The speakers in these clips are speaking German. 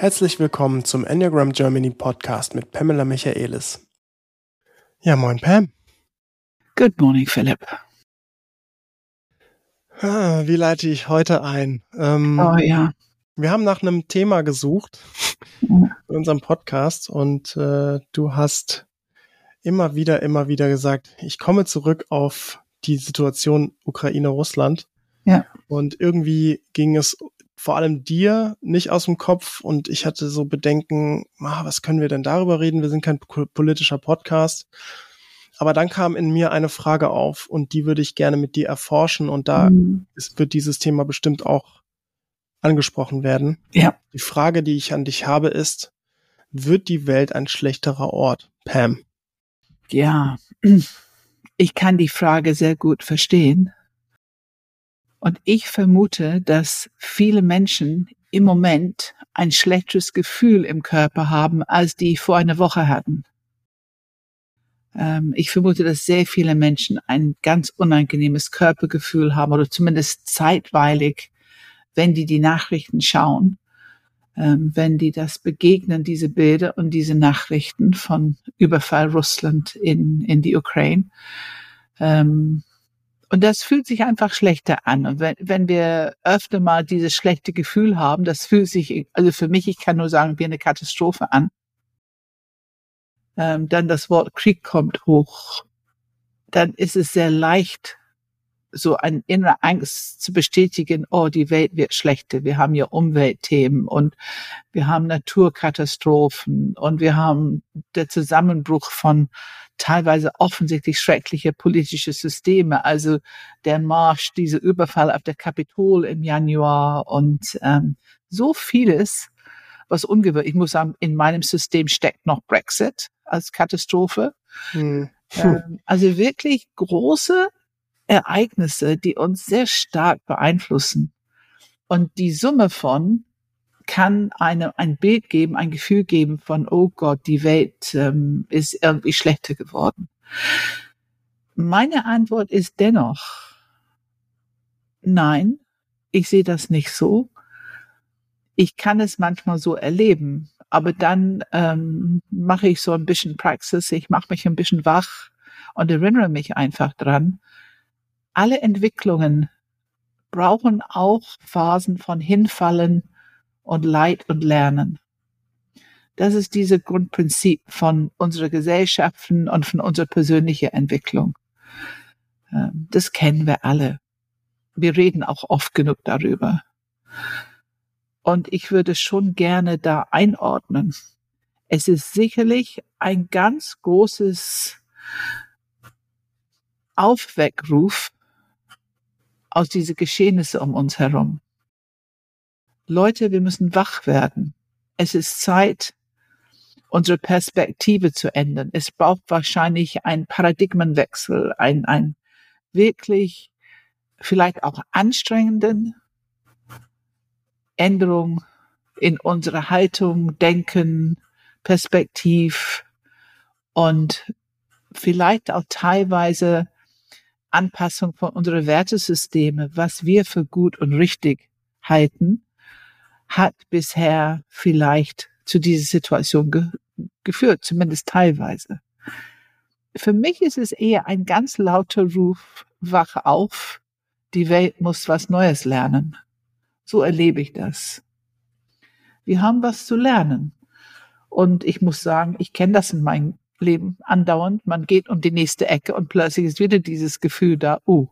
Herzlich willkommen zum Enneagram Germany Podcast mit Pamela Michaelis. Ja, moin Pam. Good morning, Philipp. Ah, wie leite ich heute ein? Ähm, oh ja. Wir haben nach einem Thema gesucht in unserem Podcast und äh, du hast immer wieder, immer wieder gesagt, ich komme zurück auf die Situation Ukraine-Russland. Ja. Und irgendwie ging es vor allem dir nicht aus dem Kopf und ich hatte so Bedenken, ah, was können wir denn darüber reden? Wir sind kein politischer Podcast. Aber dann kam in mir eine Frage auf und die würde ich gerne mit dir erforschen und da mhm. ist, wird dieses Thema bestimmt auch angesprochen werden. Ja. Die Frage, die ich an dich habe, ist, wird die Welt ein schlechterer Ort? Pam. Ja, ich kann die Frage sehr gut verstehen. Und ich vermute, dass viele Menschen im Moment ein schlechteres Gefühl im Körper haben, als die vor einer Woche hatten. Ähm, ich vermute, dass sehr viele Menschen ein ganz unangenehmes Körpergefühl haben oder zumindest zeitweilig, wenn die die Nachrichten schauen, ähm, wenn die das begegnen, diese Bilder und diese Nachrichten von Überfall Russland in, in die Ukraine. Ähm, und das fühlt sich einfach schlechter an. Und wenn, wenn wir öfter mal dieses schlechte Gefühl haben, das fühlt sich, also für mich, ich kann nur sagen, wie eine Katastrophe an. Ähm, dann das Wort Krieg kommt hoch. Dann ist es sehr leicht, so eine innere Angst zu bestätigen, oh, die Welt wird schlechter. Wir haben ja Umweltthemen und wir haben Naturkatastrophen und wir haben der Zusammenbruch von teilweise offensichtlich schreckliche politische Systeme. Also der Marsch, dieser Überfall auf der Kapitol im Januar und ähm, so vieles, was ungewöhnlich. Ich muss sagen, in meinem System steckt noch Brexit als Katastrophe. Hm. Ähm, also wirklich große Ereignisse, die uns sehr stark beeinflussen. Und die Summe von kann eine, ein Bild geben, ein Gefühl geben von, oh Gott, die Welt ähm, ist irgendwie schlechter geworden. Meine Antwort ist dennoch, nein, ich sehe das nicht so. Ich kann es manchmal so erleben, aber dann ähm, mache ich so ein bisschen Praxis, ich mache mich ein bisschen wach und erinnere mich einfach dran. Alle Entwicklungen brauchen auch Phasen von Hinfallen, und Leid und Lernen. Das ist diese Grundprinzip von unserer Gesellschaften und von unserer persönlichen Entwicklung. Ähm, das kennen wir alle. Wir reden auch oft genug darüber. Und ich würde schon gerne da einordnen. Es ist sicherlich ein ganz großes Aufweckruf aus diese Geschehnisse um uns herum. Leute, wir müssen wach werden. Es ist Zeit, unsere Perspektive zu ändern. Es braucht wahrscheinlich einen Paradigmenwechsel, ein, ein wirklich vielleicht auch anstrengenden Änderung in unserer Haltung, Denken, Perspektiv und vielleicht auch teilweise Anpassung von unseren Wertesysteme, was wir für gut und richtig halten hat bisher vielleicht zu dieser Situation ge geführt, zumindest teilweise. Für mich ist es eher ein ganz lauter Ruf, wach auf, die Welt muss was Neues lernen. So erlebe ich das. Wir haben was zu lernen. Und ich muss sagen, ich kenne das in meinem Leben andauernd. Man geht um die nächste Ecke und plötzlich ist wieder dieses Gefühl da, oh,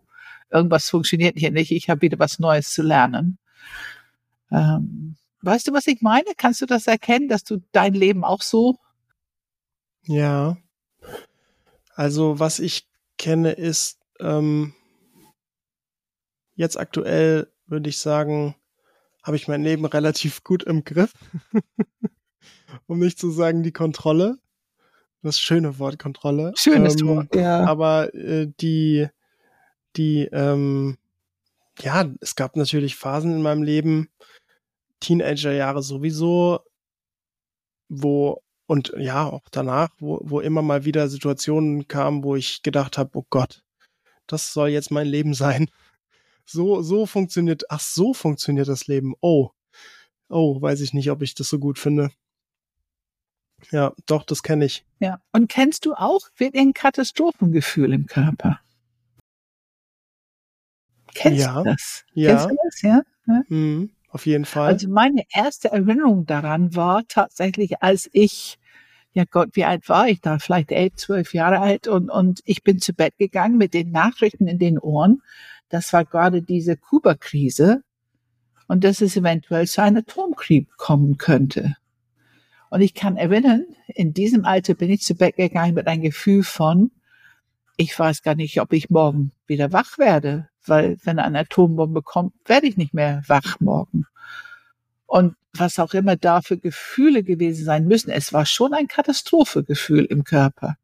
irgendwas funktioniert hier nicht, ich habe wieder was Neues zu lernen. Ähm, weißt du, was ich meine? Kannst du das erkennen, dass du dein Leben auch so? Ja. Also was ich kenne ist ähm, jetzt aktuell würde ich sagen, habe ich mein Leben relativ gut im Griff. um nicht zu sagen die Kontrolle. Das schöne Wort Kontrolle. Schönes ähm, Wort, ja. Aber äh, die, die, ähm, ja, es gab natürlich Phasen in meinem Leben, Teenagerjahre sowieso, wo und ja, auch danach, wo, wo immer mal wieder Situationen kamen, wo ich gedacht habe, oh Gott, das soll jetzt mein Leben sein. So, so funktioniert, ach, so funktioniert das Leben. Oh, Oh, weiß ich nicht, ob ich das so gut finde. Ja, doch, das kenne ich. Ja. Und kennst du auch ein Katastrophengefühl im Körper? Kennst ja. du das? Ja. Kennst du das, ja? ja? Mhm, auf jeden Fall. Also meine erste Erinnerung daran war tatsächlich, als ich, ja Gott, wie alt war ich da? Vielleicht elf, zwölf Jahre alt und, und ich bin zu Bett gegangen mit den Nachrichten in den Ohren. Das war gerade diese Kuba-Krise und dass es eventuell zu einem Atomkrieg kommen könnte. Und ich kann erinnern, in diesem Alter bin ich zu Bett gegangen mit einem Gefühl von, ich weiß gar nicht, ob ich morgen wieder wach werde, weil wenn eine Atombombe kommt, werde ich nicht mehr wach morgen. Und was auch immer da für Gefühle gewesen sein müssen, es war schon ein Katastrophegefühl im Körper.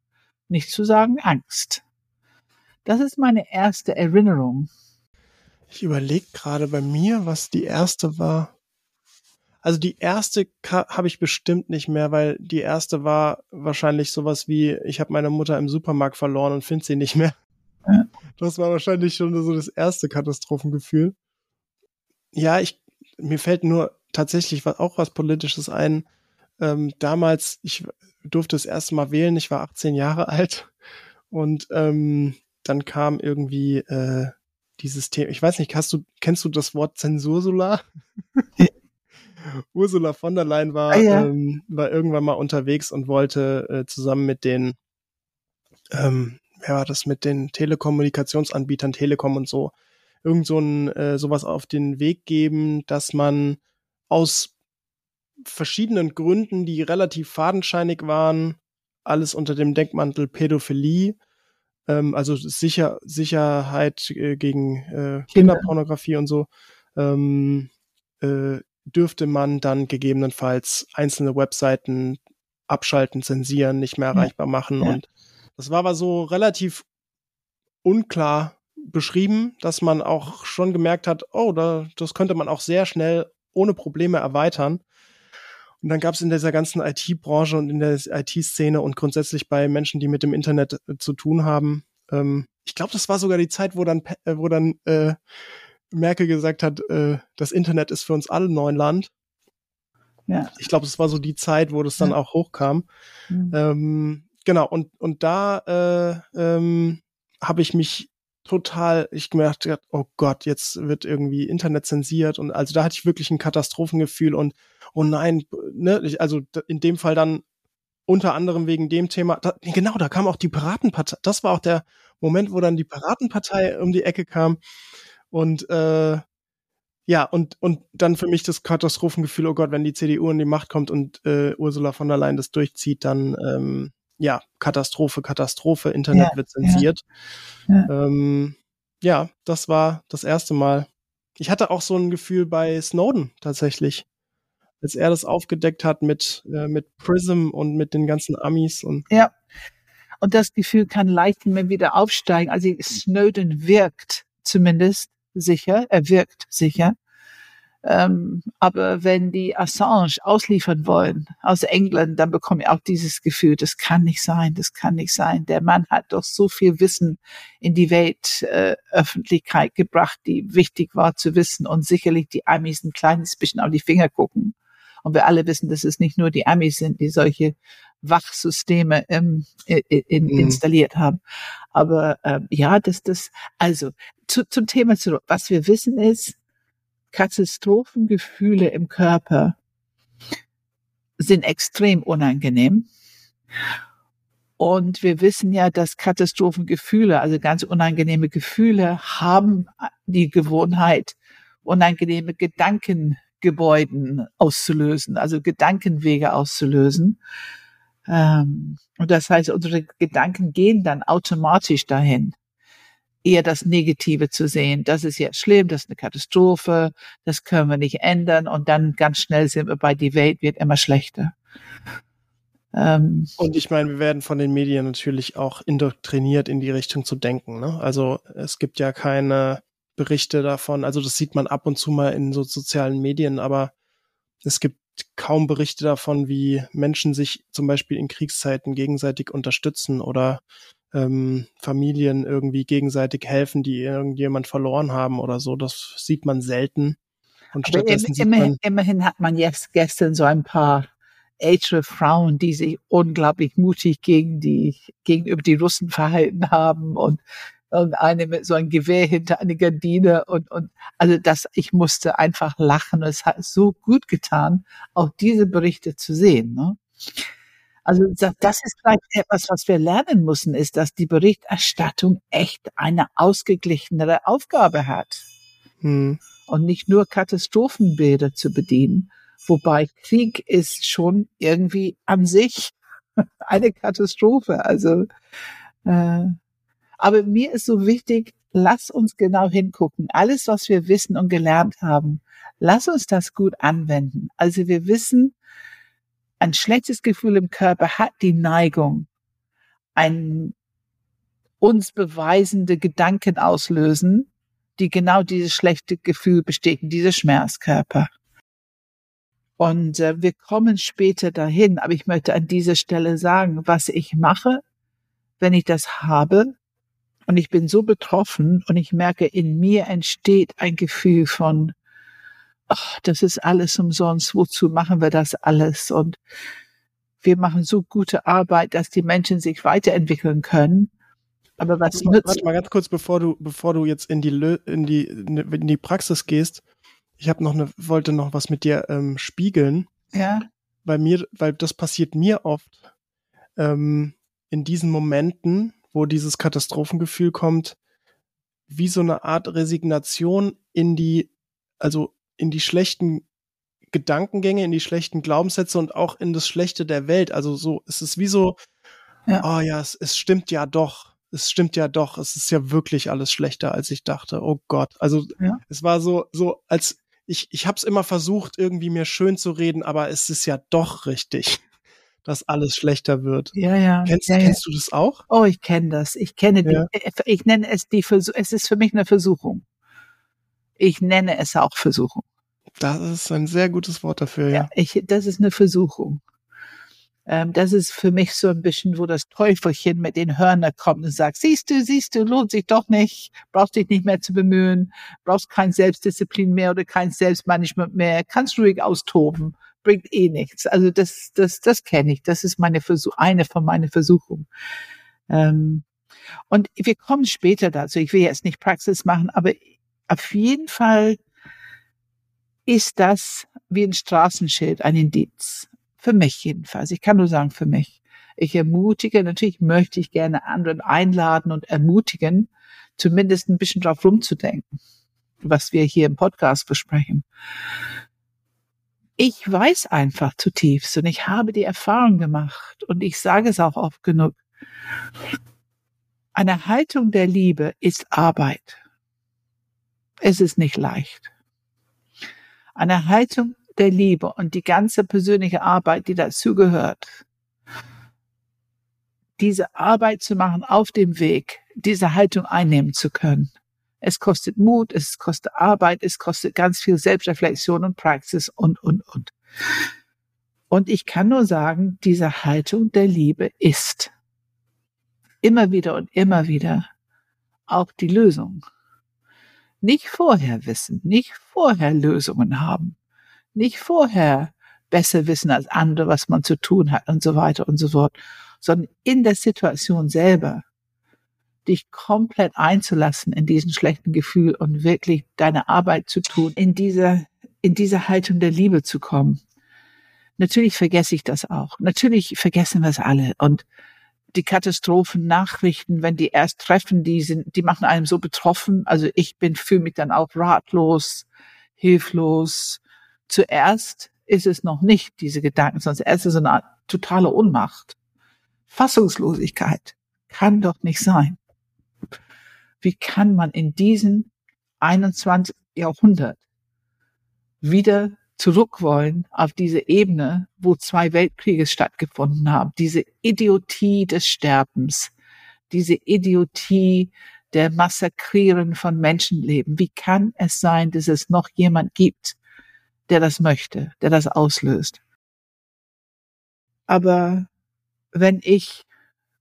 Nicht zu sagen Angst. Das ist meine erste Erinnerung. Ich überlege gerade bei mir, was die erste war. Also die erste habe ich bestimmt nicht mehr, weil die erste war wahrscheinlich sowas wie, ich habe meine Mutter im Supermarkt verloren und finde sie nicht mehr. Das war wahrscheinlich schon so das erste Katastrophengefühl. Ja, ich, mir fällt nur tatsächlich auch was Politisches ein. Ähm, damals, ich durfte das erste Mal wählen, ich war 18 Jahre alt und ähm, dann kam irgendwie äh, dieses Thema, ich weiß nicht, hast du, kennst du das Wort Zensursula? Ursula von der Leyen war, ah, ja. ähm, war irgendwann mal unterwegs und wollte äh, zusammen mit den, ähm, wer war das, mit den Telekommunikationsanbietern, Telekom und so, irgend so ein, äh, sowas auf den Weg geben, dass man aus verschiedenen Gründen, die relativ fadenscheinig waren, alles unter dem Denkmantel Pädophilie, ähm, also sicher, Sicherheit äh, gegen äh, Kinderpornografie und so, ähm, äh, dürfte man dann gegebenenfalls einzelne Webseiten abschalten, zensieren, nicht mehr erreichbar machen. Ja. Und das war aber so relativ unklar beschrieben, dass man auch schon gemerkt hat, oh, da, das könnte man auch sehr schnell ohne Probleme erweitern. Und dann gab es in dieser ganzen IT-Branche und in der IT-Szene und grundsätzlich bei Menschen, die mit dem Internet äh, zu tun haben, ähm, ich glaube, das war sogar die Zeit, wo dann, äh, wo dann äh, Merkel gesagt hat, äh, das Internet ist für uns alle Neuland. Ja. Ich glaube, es war so die Zeit, wo das dann ja. auch hochkam. Mhm. Ähm, genau, und, und da äh, ähm, habe ich mich total, ich gemerkt, oh Gott, jetzt wird irgendwie Internet zensiert und also da hatte ich wirklich ein Katastrophengefühl und oh nein, ne, also in dem Fall dann unter anderem wegen dem Thema, da, genau, da kam auch die Piratenpartei, das war auch der Moment, wo dann die Piratenpartei um die Ecke kam und äh, ja, und, und dann für mich das Katastrophengefühl, oh Gott, wenn die CDU in die Macht kommt und äh, Ursula von der Leyen das durchzieht, dann ähm, ja, Katastrophe, Katastrophe, Internet ja, wird zensiert. Ja. Ja. Ähm, ja, das war das erste Mal. Ich hatte auch so ein Gefühl bei Snowden tatsächlich, als er das aufgedeckt hat mit, äh, mit Prism und mit den ganzen Amis und. Ja. Und das Gefühl kann leicht immer wieder aufsteigen. Also Snowden wirkt zumindest sicher, er wirkt sicher. Ähm, aber wenn die Assange ausliefern wollen aus England, dann bekomme ich auch dieses Gefühl, das kann nicht sein, das kann nicht sein. Der Mann hat doch so viel Wissen in die Weltöffentlichkeit äh, gebracht, die wichtig war zu wissen und sicherlich die Amis ein kleines bisschen auf die Finger gucken. Und wir alle wissen, dass es nicht nur die Amis sind, die solche Wachsysteme ähm, in, mhm. installiert haben. Aber ähm, ja, das, das, also zu, zum Thema zurück. Was wir wissen ist, Katastrophengefühle im Körper sind extrem unangenehm. Und wir wissen ja, dass Katastrophengefühle, also ganz unangenehme Gefühle, haben die Gewohnheit, unangenehme Gedankengebäuden auszulösen, also Gedankenwege auszulösen. Ähm, und das heißt, unsere Gedanken gehen dann automatisch dahin, eher das Negative zu sehen. Das ist jetzt schlimm, das ist eine Katastrophe, das können wir nicht ändern. Und dann ganz schnell sind wir bei, die Welt wird immer schlechter. Ähm, und ich meine, wir werden von den Medien natürlich auch indoktriniert, in die Richtung zu denken. Ne? Also es gibt ja keine Berichte davon. Also das sieht man ab und zu mal in so sozialen Medien, aber es gibt kaum Berichte davon, wie Menschen sich zum Beispiel in Kriegszeiten gegenseitig unterstützen oder ähm, Familien irgendwie gegenseitig helfen, die irgendjemand verloren haben oder so. Das sieht man selten. Und Aber stattdessen immerhin, man, immerhin hat man jetzt gestern so ein paar ältere Frauen, die sich unglaublich mutig gegen die, gegenüber die Russen verhalten haben und irgendeine mit so einem Gewehr hinter eine Gardine und, und, also das, ich musste einfach lachen. Es hat so gut getan, auch diese Berichte zu sehen, ne? Also das ist vielleicht etwas, was wir lernen müssen, ist, dass die Berichterstattung echt eine ausgeglichenere Aufgabe hat hm, und nicht nur Katastrophenbilder zu bedienen. Wobei Krieg ist schon irgendwie an sich eine Katastrophe. Also, äh, aber mir ist so wichtig, lass uns genau hingucken. Alles, was wir wissen und gelernt haben, lass uns das gut anwenden. Also wir wissen, ein schlechtes Gefühl im Körper hat die Neigung, ein uns beweisende Gedanken auslösen, die genau dieses schlechte Gefühl bestätigen, diese Schmerzkörper. Und äh, wir kommen später dahin, aber ich möchte an dieser Stelle sagen, was ich mache, wenn ich das habe und ich bin so betroffen und ich merke, in mir entsteht ein Gefühl von, ach, das ist alles umsonst, wozu machen wir das alles? Und wir machen so gute Arbeit, dass die Menschen sich weiterentwickeln können. Aber was warte, mal, nützt? warte mal ganz kurz, bevor du, bevor du jetzt in die, Lö- in die, in die Praxis gehst. Ich habe noch eine, wollte noch was mit dir ähm, spiegeln. Ja, Bei mir, weil das passiert mir oft ähm, in diesen Momenten, wo dieses Katastrophengefühl kommt, wie so eine Art Resignation in die, also in die schlechten Gedankengänge, in die schlechten Glaubenssätze und auch in das Schlechte der Welt. Also so, es ist wie so, Ja. oh ja, es, es stimmt ja doch. Es stimmt ja doch. Es ist ja wirklich alles schlechter, als ich dachte. Oh Gott. Also Ja. es war so, so als ich, ich habe es immer versucht, irgendwie mir schön zu reden, aber es ist ja doch richtig, dass alles schlechter wird. ja, ja. Kennst, ja, kennst du das auch? Oh, ich kenne das. Ich kenne die. Ja. Ich nenne es die Versuch. Es ist für mich eine Versuchung. Ich nenne es auch Versuchung. Das ist ein sehr gutes Wort dafür, ja. Ja, ich, das ist eine Versuchung. Ähm, das ist für mich so ein bisschen, wo das Teufelchen mit den Hörnern kommt und sagt, siehst du, siehst du, lohnt sich doch nicht, brauchst dich nicht mehr zu bemühen, brauchst kein Selbstdisziplin mehr oder kein Selbstmanagement mehr, kannst ruhig austoben, bringt eh nichts. Also das, das, das kenne ich. Das ist meine Versuch, eine von meinen Versuchungen. Ähm, und wir kommen später dazu. Ich will jetzt nicht Praxis machen, aber auf jeden Fall ist das wie ein Straßenschild, ein Indiz. Für mich jedenfalls. Ich kann nur sagen, für mich. Ich ermutige, natürlich möchte ich gerne anderen einladen und ermutigen, zumindest ein bisschen drauf rumzudenken, was wir hier im Podcast besprechen. Ich weiß einfach zutiefst und ich habe die Erfahrung gemacht und ich sage es auch oft genug. Eine Haltung der Liebe ist Arbeit. Es ist nicht leicht. Eine Haltung der Liebe und die ganze persönliche Arbeit, die dazugehört, diese Arbeit zu machen auf dem Weg, diese Haltung einnehmen zu können. Es kostet Mut, es kostet Arbeit, es kostet ganz viel Selbstreflexion und Praxis und, und, und. Und ich kann nur sagen, diese Haltung der Liebe ist immer wieder und immer wieder auch die Lösung. Nicht vorher wissen, nicht vorher Lösungen haben, nicht vorher besser wissen als andere, was man zu tun hat und so weiter und so fort, sondern in der Situation selber dich komplett einzulassen in diesen schlechten Gefühl und wirklich deine Arbeit zu tun, in dieser, in dieser Haltung der Liebe zu kommen. Natürlich vergesse ich das auch. Natürlich vergessen wir es alle. Und die Katastrophennachrichten, wenn die erst treffen, die sind, die machen einem so betroffen. Also ich bin, fühle mich dann auch ratlos, hilflos. Zuerst ist es noch nicht diese Gedanken, sondern zuerst ist es eine totale Ohnmacht. Fassungslosigkeit. Kann doch nicht sein. Wie kann man in diesem 21. Jahrhundert wieder zurück wollen auf diese Ebene, wo zwei Weltkriege stattgefunden haben. Diese Idiotie des Sterbens, diese Idiotie der Massakrieren von Menschenleben. Wie kann es sein, dass es noch jemand gibt, der das möchte, der das auslöst? Aber wenn ich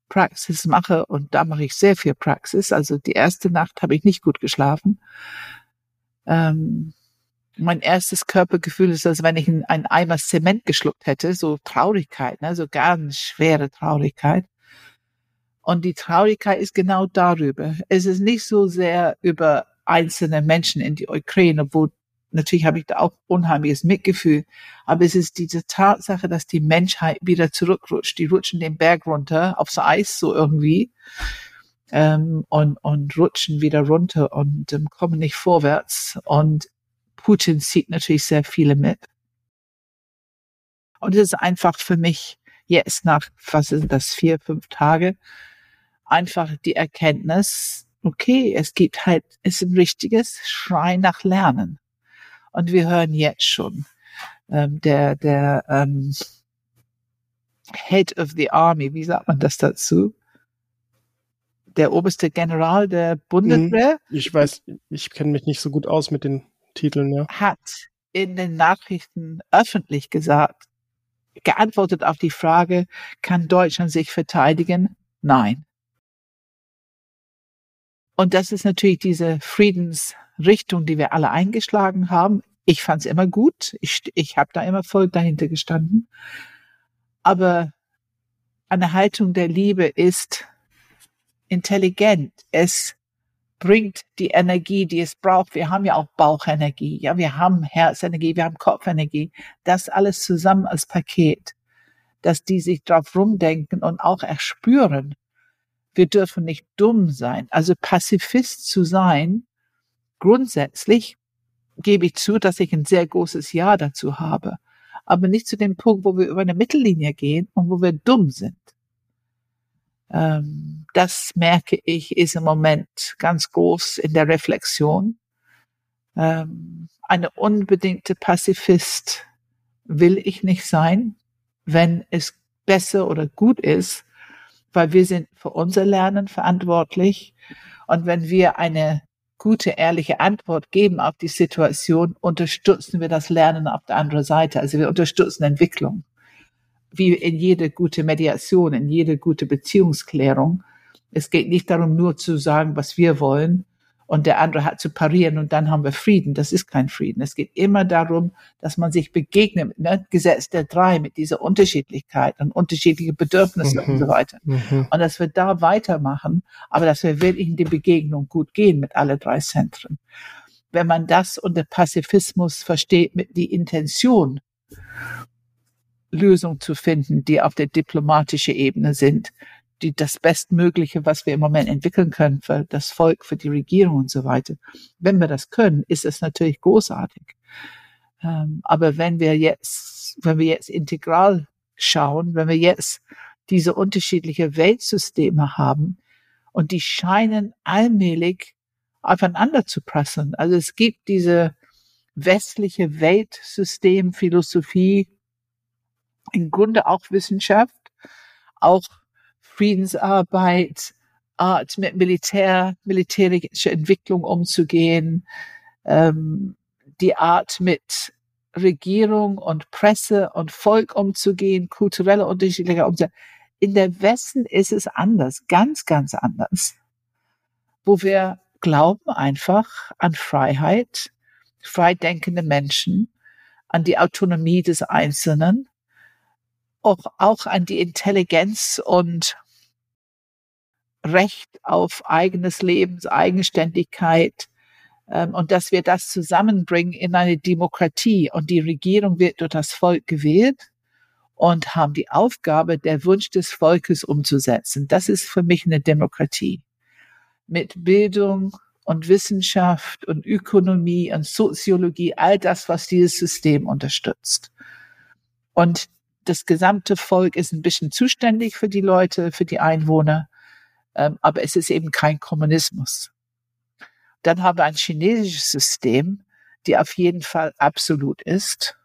Praxis mache, und da mache ich sehr viel Praxis, also die erste Nacht habe ich nicht gut geschlafen, ähm, mein erstes Körpergefühl ist, als wenn ich einen Eimer Zement geschluckt hätte, so Traurigkeit, ne, so ganz schwere Traurigkeit. Und die Traurigkeit ist genau darüber. Es ist nicht so sehr über einzelne Menschen in die Ukraine, wo natürlich habe ich da auch unheimliches Mitgefühl, aber es ist diese Tatsache, dass die Menschheit wieder zurückrutscht. Die rutschen den Berg runter aufs Eis so irgendwie ähm, und, und rutschen wieder runter und ähm, kommen nicht vorwärts. Und Putin zieht natürlich sehr viele mit. Und es ist einfach für mich jetzt nach, was sind das, vier, fünf Tage, einfach die Erkenntnis, okay, es gibt halt, es ist ein richtiges Schrei nach Lernen. Und wir hören jetzt schon, ähm, der, der ähm, Head of the Army, wie sagt man das dazu? Der oberste General der Bundeswehr. Mhm. Ich weiß, ich kenne mich nicht so gut aus mit den Titeln, ja. Hat in den Nachrichten öffentlich gesagt, geantwortet auf die Frage, kann Deutschland sich verteidigen? Nein. Und das ist natürlich diese Friedensrichtung, die wir alle eingeschlagen haben. Ich fand es immer gut. Ich, ich habe da immer voll dahinter gestanden. Aber eine Haltung der Liebe ist intelligent. Es bringt die Energie, die es braucht. Wir haben ja auch Bauchenergie, ja, wir haben Herzenergie, wir haben Kopfenergie. Das alles zusammen als Paket, dass die sich drauf rumdenken und auch erspüren, wir dürfen nicht dumm sein. Also Pazifist zu sein, grundsätzlich gebe ich zu, dass ich ein sehr großes Ja dazu habe. Aber nicht zu dem Punkt, wo wir über eine Mittellinie gehen und wo wir dumm sind. Ähm, das merke ich, ist im Moment ganz groß in der Reflexion. Ähm, eine unbedingte Pazifist will ich nicht sein, wenn es besser oder gut ist, weil wir sind für unser Lernen verantwortlich. Und wenn wir eine gute, ehrliche Antwort geben auf die Situation, unterstützen wir das Lernen auf der anderen Seite. Also wir unterstützen Entwicklung. Wie in jede gute Mediation, in jede gute Beziehungsklärung. Es geht nicht darum, nur zu sagen, was wir wollen, und der andere hat zu parieren und dann haben wir Frieden. Das ist kein Frieden. Es geht immer darum, dass man sich begegnet, ne? Gesetz der drei mit dieser Unterschiedlichkeit und unterschiedliche Bedürfnisse mhm. und so weiter. Mhm. Und dass wir da weitermachen, aber dass wir wirklich in die Begegnung gut gehen mit alle drei Zentren. Wenn man das unter Pazifismus versteht mit die Intention, Lösungen zu finden, die auf der diplomatischen Ebene sind, die, das Bestmögliche, was wir im Moment entwickeln können für das Volk, für die Regierung und so weiter. Wenn wir das können, ist es natürlich großartig. Ähm, aber wenn wir jetzt, wenn wir jetzt integral schauen, wenn wir jetzt diese unterschiedliche Weltsysteme haben und die scheinen allmählich aufeinander zu prasseln. Also es gibt diese westliche Weltsystem, Philosophie, im Grunde auch Wissenschaft, auch Friedensarbeit, Art mit Militär, militärischer Entwicklung umzugehen, ähm, die Art mit Regierung und Presse und Volk umzugehen, kulturelle Unterschiedlichkeit umzugehen. In der Westen ist es anders, ganz, ganz anders, wo wir glauben einfach an Freiheit, freidenkende Menschen, an die Autonomie des Einzelnen, auch, auch an die Intelligenz und Recht auf eigenes Leben, Eigenständigkeit ähm, und dass wir das zusammenbringen in eine Demokratie. Und die Regierung wird durch das Volk gewählt und haben die Aufgabe, der Wunsch des Volkes umzusetzen. Das ist für mich eine Demokratie. Mit Bildung und Wissenschaft und Ökonomie und Soziologie, all das, was dieses System unterstützt. Und das gesamte Volk ist ein bisschen zuständig für die Leute, für die Einwohner. Ähm, aber es ist eben kein Kommunismus. Dann haben wir ein chinesisches System, die auf jeden Fall absolut ist.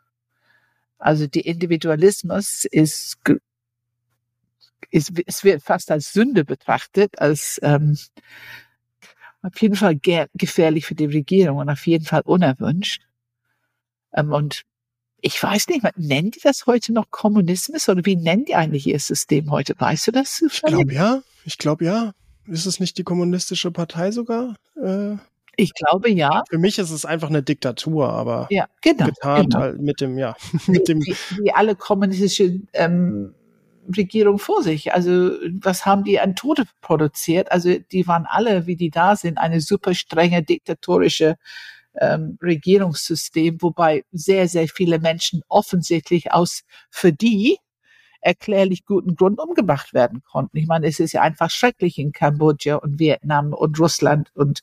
Also die Individualismus ist, ist es wird fast als Sünde betrachtet, als ähm, auf jeden Fall gefährlich für die Regierung und auf jeden Fall unerwünscht. Ähm, und ich weiß nicht, nennen die das heute noch Kommunismus oder wie nennen die eigentlich ihr System heute? Weißt du das? Ich glaube ja. Ich glaube ja. Ist es nicht die kommunistische Partei sogar? Äh Ich glaube ja. Für mich ist es einfach eine Diktatur, aber ja, genau, getarnt genau. halt mit dem, ja, mit dem. Wie, wie alle kommunistischen ähm, Regierung vor sich. Also was haben die an Tote produziert? Also die waren alle, wie die da sind, eine super strenge diktatorische ähm, Regierungssystem, wobei sehr, sehr viele Menschen offensichtlich aus für die erklärlich guten Grund umgebracht werden konnten. Ich meine, es ist ja einfach schrecklich in Kambodscha und Vietnam und Russland und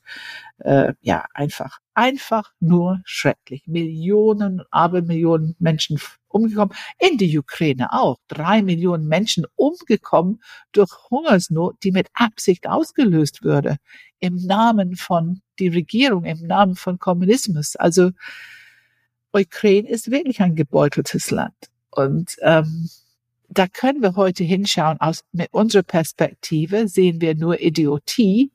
äh, ja, einfach, einfach nur schrecklich. Millionen, Abermillionen Menschen umgekommen. In die Ukraine auch. Drei Millionen Menschen umgekommen durch Hungersnot, die mit Absicht ausgelöst würde. Im Namen von die Regierung, im Namen von Kommunismus. Also Ukraine ist wirklich ein gebeuteltes Land. Und ähm, da können wir heute hinschauen. Aus mit unserer Perspektive sehen wir nur Idiotie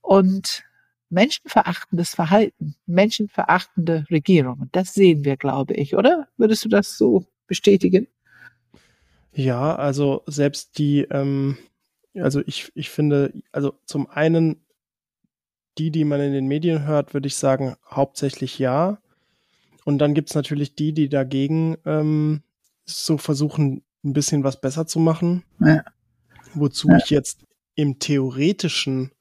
und menschenverachtendes Verhalten, menschenverachtende Regierungen. Das sehen wir, glaube ich, oder? Würdest du das so bestätigen? Ja, also selbst die, ähm, also ich, ich finde, also zum einen die, die man in den Medien hört, würde ich sagen, hauptsächlich ja. Und dann gibt's natürlich die, die dagegen ähm, so versuchen, ein bisschen was besser zu machen. Ja. Wozu ja. ich jetzt im theoretischen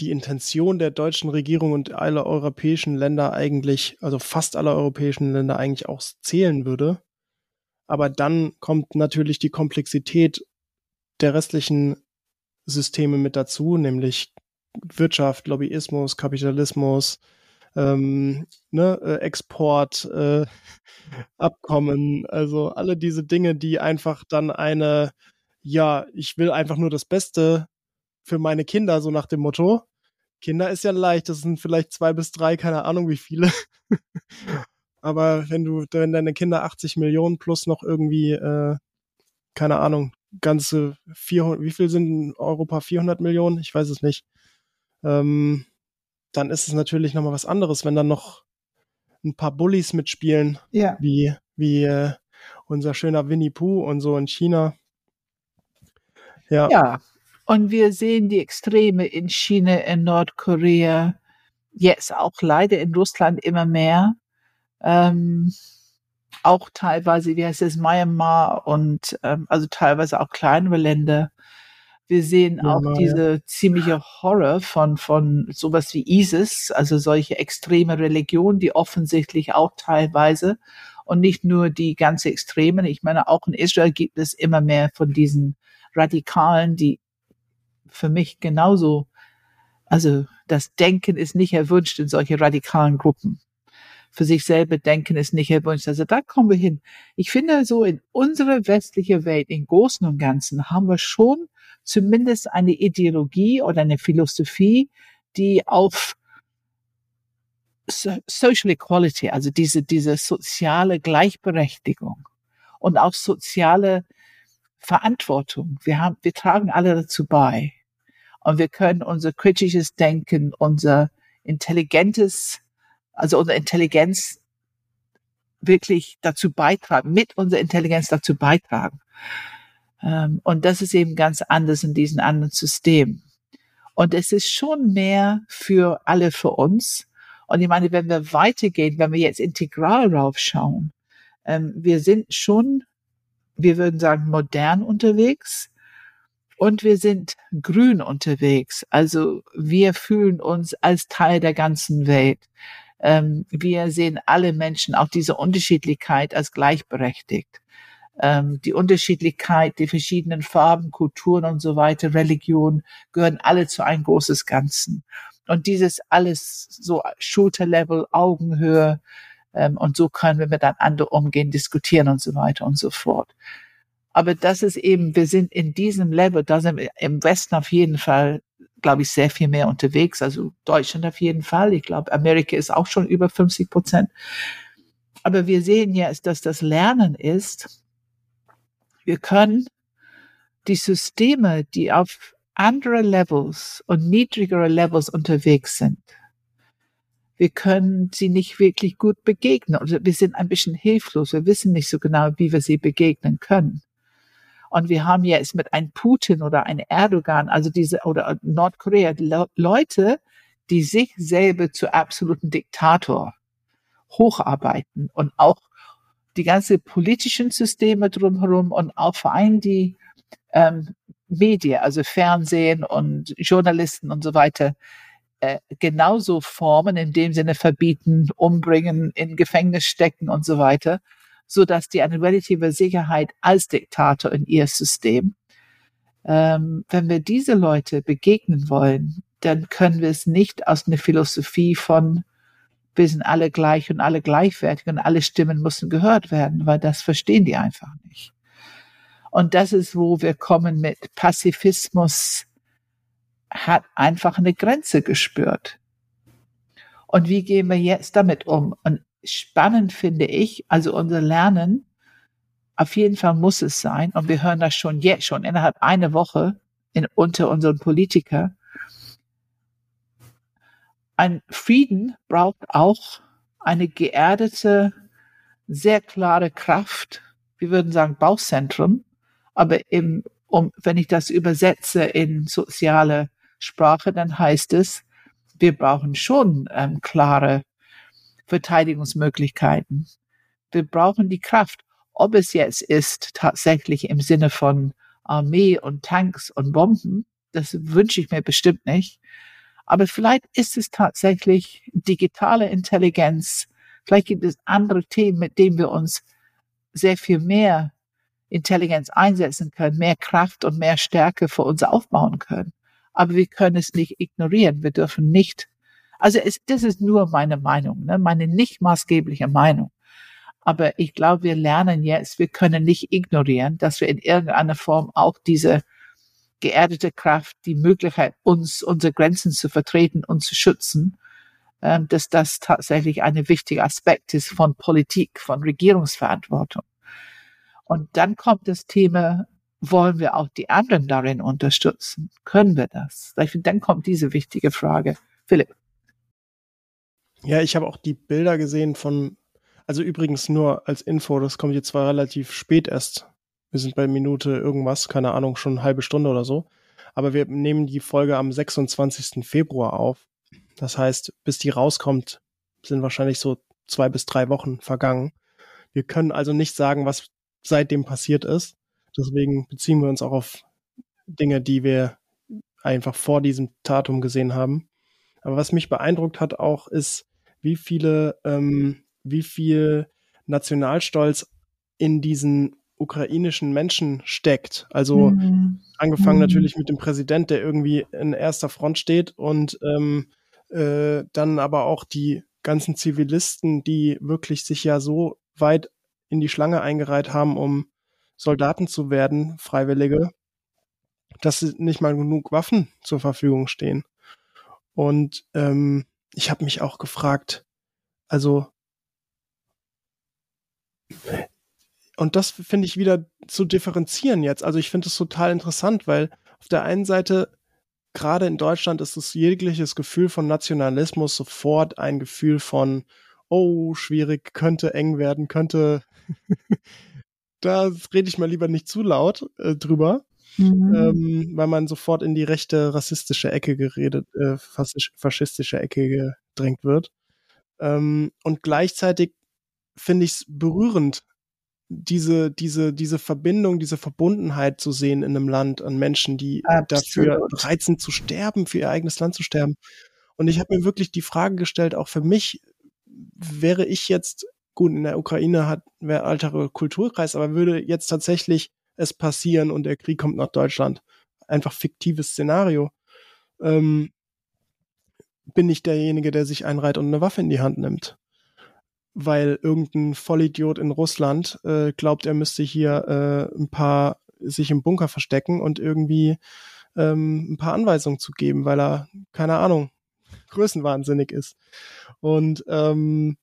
die Intention der deutschen Regierung und aller europäischen Länder eigentlich, also fast aller europäischen Länder eigentlich auch zählen würde. Aber dann kommt natürlich die Komplexität der restlichen Systeme mit dazu, nämlich Wirtschaft, Lobbyismus, Kapitalismus, ähm, ne, äh, Export, äh, Abkommen, also alle diese Dinge, die einfach dann eine, ja, ich will einfach nur das Beste für meine Kinder, so nach dem Motto. Kinder ist ja leicht, das sind vielleicht zwei bis drei, keine Ahnung wie viele. Aber wenn du, wenn deine Kinder 80 Millionen plus noch irgendwie, äh, keine Ahnung, ganze 400, wie viel sind in Europa 400 Millionen? Ich weiß es nicht. Ähm, dann ist es natürlich nochmal was anderes, wenn dann noch ein paar Bullies mitspielen, ja. wie, wie äh, unser schöner Winnie Pooh und so in China. Ja. ja, und wir sehen die Extreme in China, in Nordkorea, jetzt auch leider in Russland immer mehr. Ähm, auch teilweise, wie heißt es, Myanmar und ähm, also teilweise auch kleinere Länder. Wir sehen ja, auch diese ja. ziemliche Horror von, von sowas wie ISIS, also solche extreme Religionen, die offensichtlich auch teilweise und nicht nur die ganze Extremen. Ich meine, auch in Israel gibt es immer mehr von diesen Radikalen, die für mich genauso, also das Denken ist nicht erwünscht in solche radikalen Gruppen. Für sich selber denken ist nicht erwünscht. Also da kommen wir hin. Ich finde, so in unserer westlichen Welt, im Großen und Ganzen, haben wir schon zumindest eine Ideologie oder eine Philosophie, die auf Social Equality, also diese, diese soziale Gleichberechtigung und auch soziale Verantwortung. Wir haben, wir tragen alle dazu bei. Und wir können unser kritisches Denken, unser intelligentes, also unsere Intelligenz wirklich dazu beitragen, mit unserer Intelligenz dazu beitragen. Ähm, und das ist eben ganz anders in diesen anderen Systemen. Und es ist schon mehr für alle für uns. Und ich meine, wenn wir weitergehen, wenn wir jetzt integral raufschauen, ähm, wir sind schon, wir würden sagen, modern unterwegs und wir sind grün unterwegs. Also wir fühlen uns als Teil der ganzen Welt. Ähm, wir sehen alle Menschen, auch diese Unterschiedlichkeit als gleichberechtigt ähm, die Unterschiedlichkeit, die verschiedenen Farben, Kulturen und so weiter, Religion, gehören alle zu einem großes Ganzen. Und dieses alles so Schulterlevel, Augenhöhe, ähm, und so können wir miteinander umgehen, diskutieren und so weiter und so fort. Aber das ist eben, wir sind in diesem Level, da sind wir im Westen auf jeden Fall, glaube ich, sehr viel mehr unterwegs. Also Deutschland auf jeden Fall. Ich glaube, Amerika ist auch schon über 50 Prozent. Aber wir sehen jetzt, dass das Lernen ist, wir können die Systeme, die auf andere Levels und niedrigere Levels unterwegs sind, wir können sie nicht wirklich gut begegnen oder wir sind ein bisschen hilflos. Wir wissen nicht so genau, wie wir sie begegnen können. Und wir haben jetzt mit einem Putin oder einem Erdogan, also diese, oder Nordkorea, Leute, die sich selber zu absoluten Diktator hocharbeiten und auch die ganze politischen Systeme drumherum und auch vor allem die ähm, Medien, also Fernsehen und Journalisten und so weiter, äh, genauso formen, in dem Sinne verbieten, umbringen, in Gefängnis stecken und so weiter, so dass die eine relative Sicherheit als Diktator in ihr System. Ähm, wenn wir diese Leute begegnen wollen, dann können wir es nicht aus einer Philosophie von wir sind alle gleich und alle gleichwertig und alle Stimmen müssen gehört werden, weil das verstehen die einfach nicht. Und das ist, wo wir kommen mit Pazifismus hat einfach eine Grenze gespürt. Und wie gehen wir jetzt damit um? Und spannend finde ich, also unser Lernen, auf jeden Fall muss es sein, und wir hören das schon jetzt schon innerhalb einer Woche in, unter unseren Politikern, ein Frieden braucht auch eine geerdete, sehr klare Kraft. Wir würden sagen Bauzentrum. Aber im, um, wenn ich das übersetze in soziale Sprache, dann heißt es, wir brauchen schon ähm, klare Verteidigungsmöglichkeiten. Wir brauchen die Kraft. Ob es jetzt ist tatsächlich im Sinne von Armee und Tanks und Bomben, das wünsche ich mir bestimmt nicht. Aber vielleicht ist es tatsächlich digitale Intelligenz. Vielleicht gibt es andere Themen, mit denen wir uns sehr viel mehr Intelligenz einsetzen können, mehr Kraft und mehr Stärke für uns aufbauen können. Aber wir können es nicht ignorieren. Wir dürfen nicht. Also es, das ist nur meine Meinung, ne? meine nicht maßgebliche Meinung. Aber ich glaube, wir lernen jetzt, wir können nicht ignorieren, dass wir in irgendeiner Form auch diese geerdete Kraft, die Möglichkeit, uns unsere Grenzen zu vertreten und zu schützen, ähm, dass das tatsächlich ein wichtiger Aspekt ist von Politik, von Regierungsverantwortung. Und dann kommt das Thema, wollen wir auch die anderen darin unterstützen? Können wir das? Dann kommt diese wichtige Frage. Philipp. Ja, ich habe auch die Bilder gesehen von, also übrigens nur als Info, das kommt jetzt zwar relativ spät erst wir sind bei Minute irgendwas, keine Ahnung, schon eine halbe Stunde oder so. Aber wir nehmen die Folge am 26. Februar auf. Das heißt, bis die rauskommt, sind wahrscheinlich so zwei bis drei Wochen vergangen. Wir können also nicht sagen, was seitdem passiert ist. Deswegen beziehen wir uns auch auf Dinge, die wir einfach vor diesem Datum gesehen haben. Aber was mich beeindruckt hat auch, ist, wie viele, ähm, wie viel Nationalstolz in diesen ukrainischen Menschen steckt. Also mhm. angefangen mhm. natürlich mit dem Präsident, der irgendwie in erster Front steht und ähm, äh, dann aber auch die ganzen Zivilisten, die wirklich sich ja so weit in die Schlange eingereiht haben, um Soldaten zu werden, Freiwillige, dass nicht mal genug Waffen zur Verfügung stehen. Und ähm, ich habe mich auch gefragt, also und das finde ich wieder zu differenzieren jetzt. Also ich finde es total interessant, weil auf der einen Seite, gerade in Deutschland, ist es jegliches Gefühl von Nationalismus sofort ein Gefühl von, oh, schwierig, könnte eng werden, könnte. da rede ich mal lieber nicht zu laut äh, drüber. Mhm. Ähm, weil man sofort in die rechte rassistische Ecke geredet, äh, faschistische Ecke gedrängt wird. Ähm, und gleichzeitig finde ich es berührend, diese, diese, diese Verbindung, diese Verbundenheit zu sehen in einem Land an Menschen, die Absolut. dafür bereit sind zu sterben, für ihr eigenes Land zu sterben. Und ich habe mir wirklich die Frage gestellt, auch für mich, wäre ich jetzt, gut, in der Ukraine hat, wäre alterer Kulturkreis, aber würde jetzt tatsächlich es passieren und der Krieg kommt nach Deutschland, einfach fiktives Szenario, ähm, bin ich derjenige, der sich einreiht und eine Waffe in die Hand nimmt weil irgendein Vollidiot in Russland äh, glaubt, er müsste hier äh, ein paar sich im Bunker verstecken und irgendwie ähm, ein paar Anweisungen zu geben, weil er, keine Ahnung, größenwahnsinnig ist. Und ähm,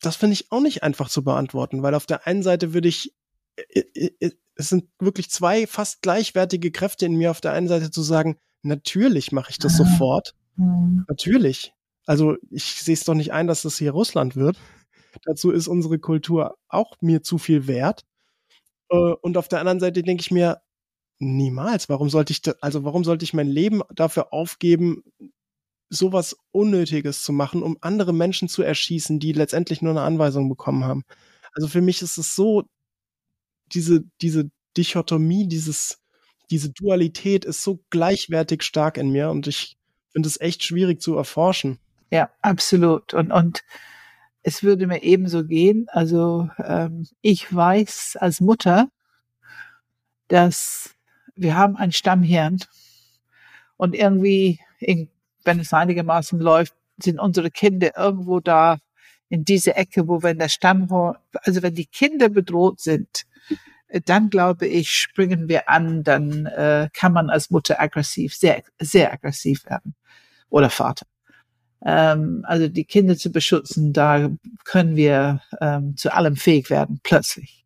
das finde ich auch nicht einfach zu beantworten, weil auf der einen Seite würde ich, äh, äh, äh, es sind wirklich zwei fast gleichwertige Kräfte in mir, auf der einen Seite zu sagen, natürlich mache ich das sofort. Mhm. Natürlich. Also ich sehe es doch nicht ein, dass das hier Russland wird. Dazu ist unsere Kultur auch mir zu viel wert. Äh, und auf der anderen Seite denke ich mir, niemals. Warum sollte ich, da, also warum sollte ich mein Leben dafür aufgeben, sowas Unnötiges zu machen, um andere Menschen zu erschießen, die letztendlich nur eine Anweisung bekommen haben. Also für mich ist es so, diese, diese Dichotomie, dieses, diese Dualität ist so gleichwertig stark in mir und ich finde es echt schwierig zu erforschen. Ja, absolut. Und, und es würde mir ebenso gehen. Also ähm, ich weiß als Mutter, dass wir haben ein Stammhirn und irgendwie, in, wenn es einigermaßen läuft, sind unsere Kinder irgendwo da in diese Ecke, wo wenn der Stammhirn, also wenn die Kinder bedroht sind, dann glaube ich, springen wir an, dann äh, kann man als Mutter aggressiv, sehr, sehr aggressiv werden. Oder Vater. Ähm, also die Kinder zu beschützen, da können wir ähm, zu allem fähig werden, plötzlich.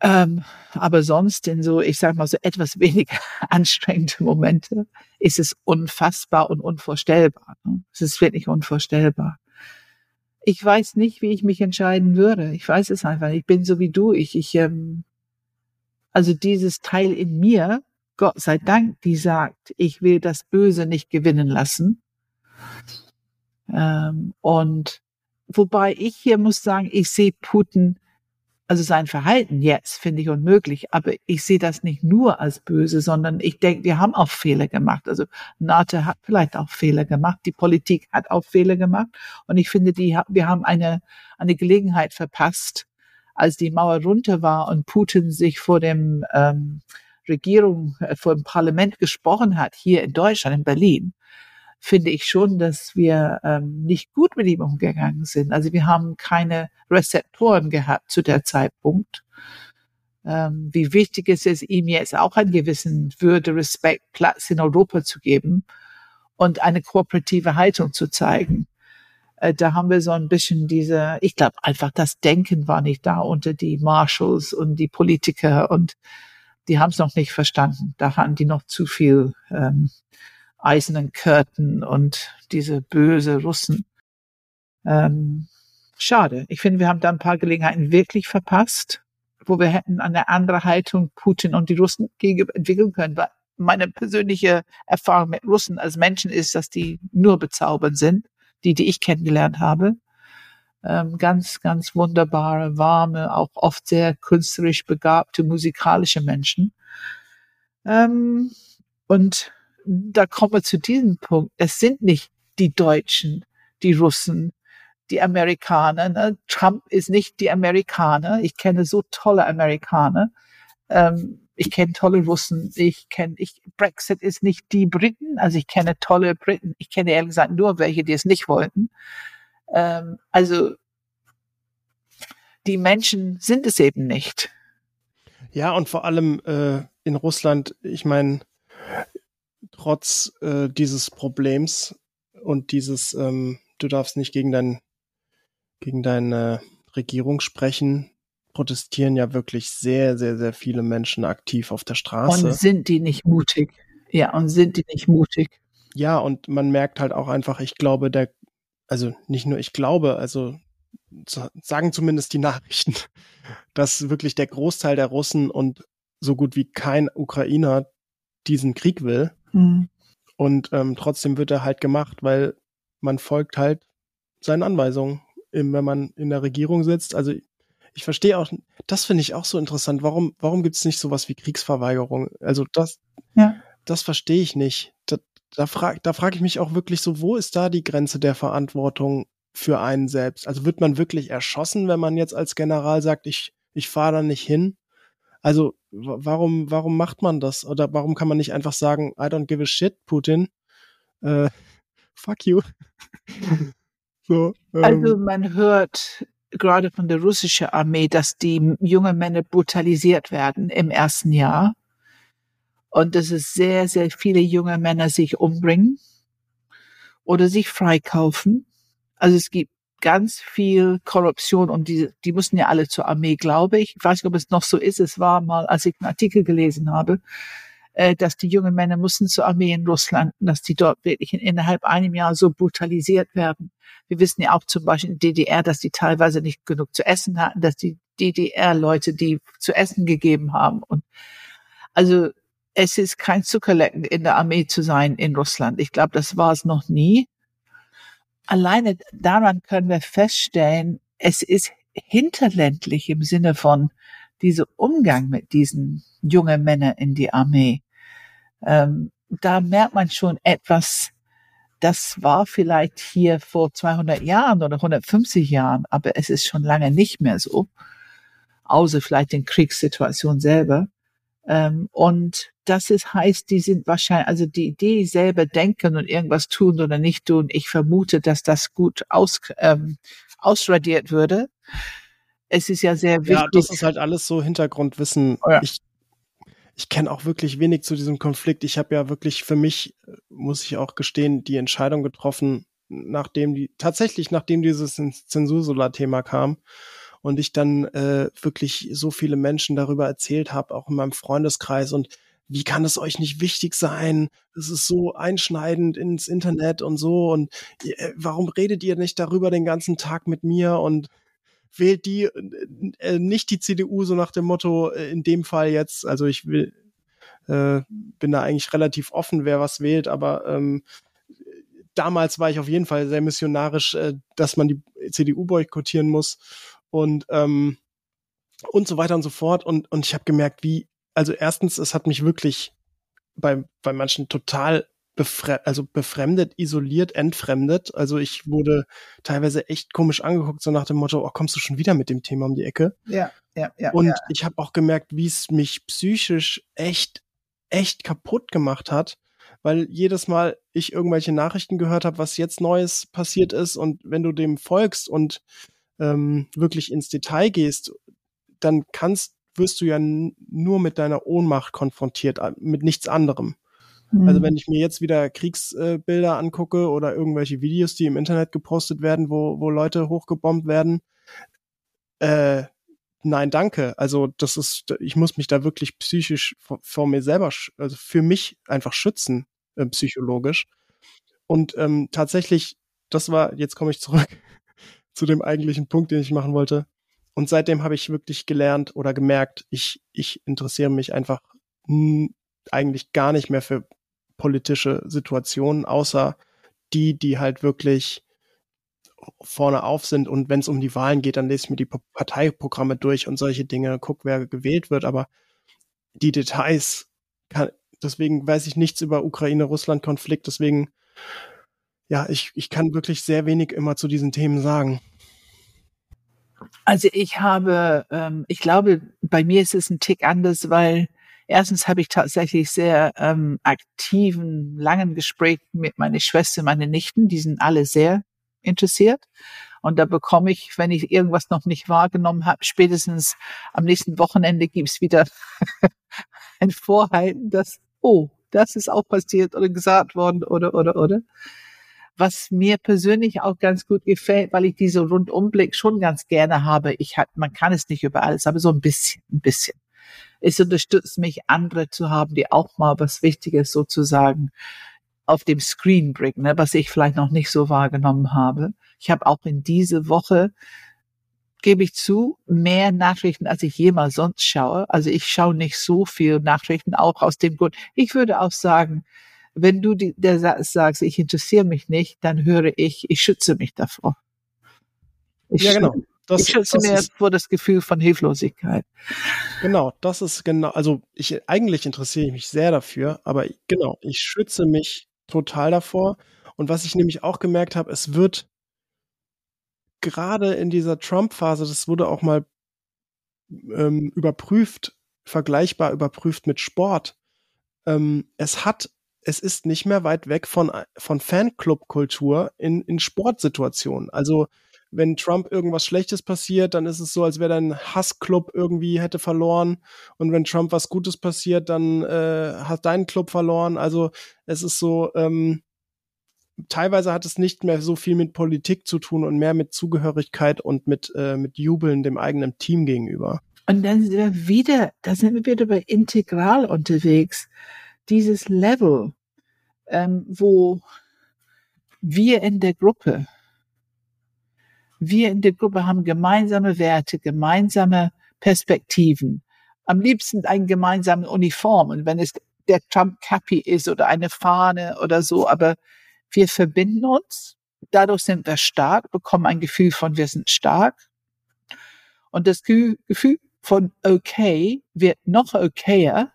Ähm, aber sonst in so, ich sag mal, so etwas weniger anstrengende Momente ist es unfassbar und unvorstellbar. Ne? Es ist wirklich unvorstellbar. Ich weiß nicht, wie ich mich entscheiden würde. Ich weiß es einfach. Ich bin so wie du. Ich, ich, ähm, also dieses Teil in mir, Gott sei Dank, die sagt, ich will das Böse nicht gewinnen lassen. Ähm, und wobei ich hier muss sagen, ich sehe Putin also sein Verhalten jetzt finde ich unmöglich, aber ich sehe das nicht nur als böse, sondern ich denke, wir haben auch Fehler gemacht. Also NATO hat vielleicht auch Fehler gemacht, die Politik hat auch Fehler gemacht und ich finde, die, wir haben eine, eine Gelegenheit verpasst, als die Mauer runter war und Putin sich vor dem ähm, Regierung, äh, vor dem Parlament gesprochen hat, hier in Deutschland, in Berlin finde ich schon, dass wir ähm, nicht gut mit ihm umgegangen sind. Also wir haben keine Rezeptoren gehabt zu der Zeitpunkt. Ähm, wie wichtig ist es ihm jetzt auch einen gewissen Würde, Respekt, Platz in Europa zu geben und eine kooperative Haltung zu zeigen. Äh, da haben wir so ein bisschen diese, ich glaube einfach, das Denken war nicht da unter die Marshals und die Politiker und die haben es noch nicht verstanden. Da hatten die noch zu viel ähm, eisernen Curtain und diese böse Russen. Ähm, schade. Ich finde, wir haben da ein paar Gelegenheiten wirklich verpasst, wo wir hätten eine andere Haltung Putin und die Russen gegenüber entwickeln können. Weil meine persönliche Erfahrung mit Russen als Menschen ist, dass die nur bezaubernd sind, die, die ich kennengelernt habe. Ähm, ganz, ganz wunderbare, warme, auch oft sehr künstlerisch begabte, musikalische Menschen. Ähm, und da kommen wir zu diesem Punkt. Es sind nicht die Deutschen, die Russen, die Amerikaner. Ne? Trump ist nicht die Amerikaner. Ich kenne so tolle Amerikaner. Ähm, ich kenne tolle Russen. Ich kenne, ich, Brexit ist nicht die Briten. Also ich kenne tolle Briten. Ich kenne ehrlich gesagt nur welche, die es nicht wollten. Ähm, also die Menschen sind es eben nicht. Ja, und vor allem äh, in Russland, ich meine, trotz äh, dieses Problems und dieses, ähm, du darfst nicht gegen dein, gegen deine Regierung sprechen, protestieren ja wirklich sehr, sehr, sehr viele Menschen aktiv auf der Straße. Und sind die nicht mutig? Ja, und sind die nicht mutig? Ja, und man merkt halt auch einfach, ich glaube, der, also nicht nur ich glaube, also sagen zumindest die Nachrichten, dass wirklich der Großteil der Russen und so gut wie kein Ukrainer diesen Krieg will. Mhm. Und ähm, trotzdem wird er halt gemacht, weil man folgt halt seinen Anweisungen, eben wenn man in der Regierung sitzt. Also ich verstehe auch, das finde ich auch so interessant. Warum, warum gibt es nicht sowas wie Kriegsverweigerung? Also das, ja. das verstehe ich nicht. Da, da frage da frag ich mich auch wirklich so, wo ist da die Grenze der Verantwortung für einen selbst? Also wird man wirklich erschossen, wenn man jetzt als General sagt, ich, ich fahre da nicht hin? Also warum, warum macht man das? Oder warum kann man nicht einfach sagen, I don't give a shit, Putin? Äh, fuck you. so, ähm. Also man hört gerade von der russischen Armee, dass die jungen Männer brutalisiert werden im ersten Jahr. Und dass es sehr, sehr viele junge Männer sich umbringen oder sich freikaufen. Also es gibt ganz viel Korruption und die, die mussten ja alle zur Armee, glaube ich. Ich weiß nicht, ob es noch so ist. Es war mal, als ich einen Artikel gelesen habe, äh, dass die jungen Männer mussten zur Armee in Russland, dass die dort wirklich in, innerhalb einem Jahr so brutalisiert werden. Wir wissen ja auch zum Beispiel in DDR, dass die teilweise nicht genug zu essen hatten, dass die DDR-Leute die zu essen gegeben haben und also es ist kein Zuckerlecken in der Armee zu sein in Russland. Ich glaube, das war es noch nie. Alleine daran können wir feststellen, es ist hinterländlich im Sinne von dieser Umgang mit diesen jungen Männern in die Armee. Ähm, da merkt man schon etwas, das war vielleicht hier vor 200 Jahren oder 150 Jahren, aber es ist schon lange nicht mehr so, außer vielleicht in Kriegssituationen selber. Ähm, und das ist, heißt, die sind wahrscheinlich, also die Idee selber denken und irgendwas tun oder nicht tun, ich vermute, dass das gut aus, ähm, ausradiert würde. Es ist ja sehr wichtig. Ja, das ist halt alles so Hintergrundwissen. Oh ja. Ich ich kenne auch wirklich wenig zu diesem Konflikt. Ich habe ja wirklich für mich, muss ich auch gestehen, die Entscheidung getroffen, nachdem die, tatsächlich nachdem dieses Zensursolar-Thema kam und ich dann äh, wirklich so viele Menschen darüber erzählt habe, auch in meinem Freundeskreis. Und wie kann es euch nicht wichtig sein? Es ist so einschneidend ins Internet und so. Und äh, warum redet ihr nicht darüber den ganzen Tag mit mir? Und wählt die äh, äh, nicht die CDU so nach dem Motto äh, in dem Fall jetzt, also ich will äh, bin da eigentlich relativ offen, wer was wählt, aber ähm, damals war ich auf jeden Fall sehr missionarisch, äh, dass man die CDU boykottieren muss und ähm, und so weiter und so fort und und ich habe gemerkt, wie also erstens, es hat mich wirklich bei bei manchen total befre also befremdet, isoliert, entfremdet. Also ich wurde teilweise echt komisch angeguckt, so nach dem Motto, oh, kommst du schon wieder mit dem Thema um die Ecke? Ja, ja, ja. Und ja. ich habe auch gemerkt, wie es mich psychisch echt, echt kaputt gemacht hat, weil jedes Mal ich irgendwelche Nachrichten gehört habe, was jetzt Neues passiert ist und wenn du dem folgst und ähm, wirklich ins Detail gehst, dann kannst wirst du ja nur mit deiner Ohnmacht konfrontiert, mit nichts anderem. Also mhm. wenn ich mir jetzt wieder Kriegsbilder äh, angucke oder irgendwelche Videos, die im Internet gepostet werden, wo, wo Leute hochgebombt werden, äh, nein, danke. Also das ist, ich muss mich da wirklich psychisch vor, vor mir selber, also für mich einfach schützen, äh, psychologisch. Und ähm, tatsächlich, das war, jetzt komme ich zurück zu dem eigentlichen Punkt, den ich machen wollte. Und seitdem habe ich wirklich gelernt oder gemerkt, ich, ich interessiere mich einfach eigentlich gar nicht mehr für politische Situationen, außer die, die halt wirklich vorne auf sind. Und wenn es um die Wahlen geht, dann lese ich mir die Parteiprogramme durch und solche Dinge, guck, wer gewählt wird. Aber die Details, kann, deswegen weiß ich nichts über Ukraine-Russland-Konflikt. Deswegen, ja, ich, ich kann wirklich sehr wenig immer zu diesen Themen sagen. Also ich habe, ähm, ich glaube, bei mir ist es ein Tick anders, weil Erstens habe ich tatsächlich sehr ähm, aktiven, langen Gespräch mit meiner Schwester, meine Nichten. Die sind alle sehr interessiert. Und da bekomme ich, wenn ich irgendwas noch nicht wahrgenommen habe, spätestens am nächsten Wochenende gibt's wieder ein Vorhalten, dass, oh, das ist auch passiert oder gesagt worden oder, oder, oder. Was mir persönlich auch ganz gut gefällt, weil ich diese Rundumblick schon ganz gerne habe. Ich hat, man kann es nicht über alles, aber so ein bisschen, ein bisschen es unterstützt mich, andere zu haben, die auch mal was Wichtiges sozusagen auf dem Screen bringen, ne, was ich vielleicht noch nicht so wahrgenommen habe. Ich habe auch in diese Woche, gebe ich zu, mehr Nachrichten, als ich jemals sonst schaue. Also ich schaue nicht so viel Nachrichten, auch aus dem Grund. Ich würde auch sagen, wenn du die, der sagst, ich interessiere mich nicht, dann höre ich, ich schütze mich davor. Ich ja, genau. Das, ich schütze mir ist, vor das Gefühl von Hilflosigkeit. Genau, das ist genau, also ich eigentlich interessiere ich mich sehr dafür, aber genau, ich schütze mich total davor. Und was ich nämlich auch gemerkt habe, es wird gerade in dieser Trump-Phase, das wurde auch mal ähm, überprüft, vergleichbar überprüft mit Sport. Ähm, es hat, es ist nicht mehr weit weg von, von Fanclub-Kultur in, in Sportsituationen. Also wenn Trump irgendwas Schlechtes passiert, dann ist es so, als wäre dein Hassclub irgendwie hätte verloren. Und wenn Trump was Gutes passiert, dann äh, hat dein Club verloren. Also es ist so, ähm, teilweise hat es nicht mehr so viel mit Politik zu tun und mehr mit Zugehörigkeit und mit, äh, mit Jubeln dem eigenen Team gegenüber. Und dann sind wir wieder, da sind wir wieder bei integral unterwegs. Dieses Level, ähm, wo wir in der Gruppe wir in der Gruppe haben gemeinsame Werte, gemeinsame Perspektiven. Am liebsten eine gemeinsame Uniform. Und wenn es der Trump-Cappy ist oder eine Fahne oder so, aber wir verbinden uns. Dadurch sind wir stark, bekommen ein Gefühl von, wir sind stark. Und das Gefühl von okay wird noch okayer,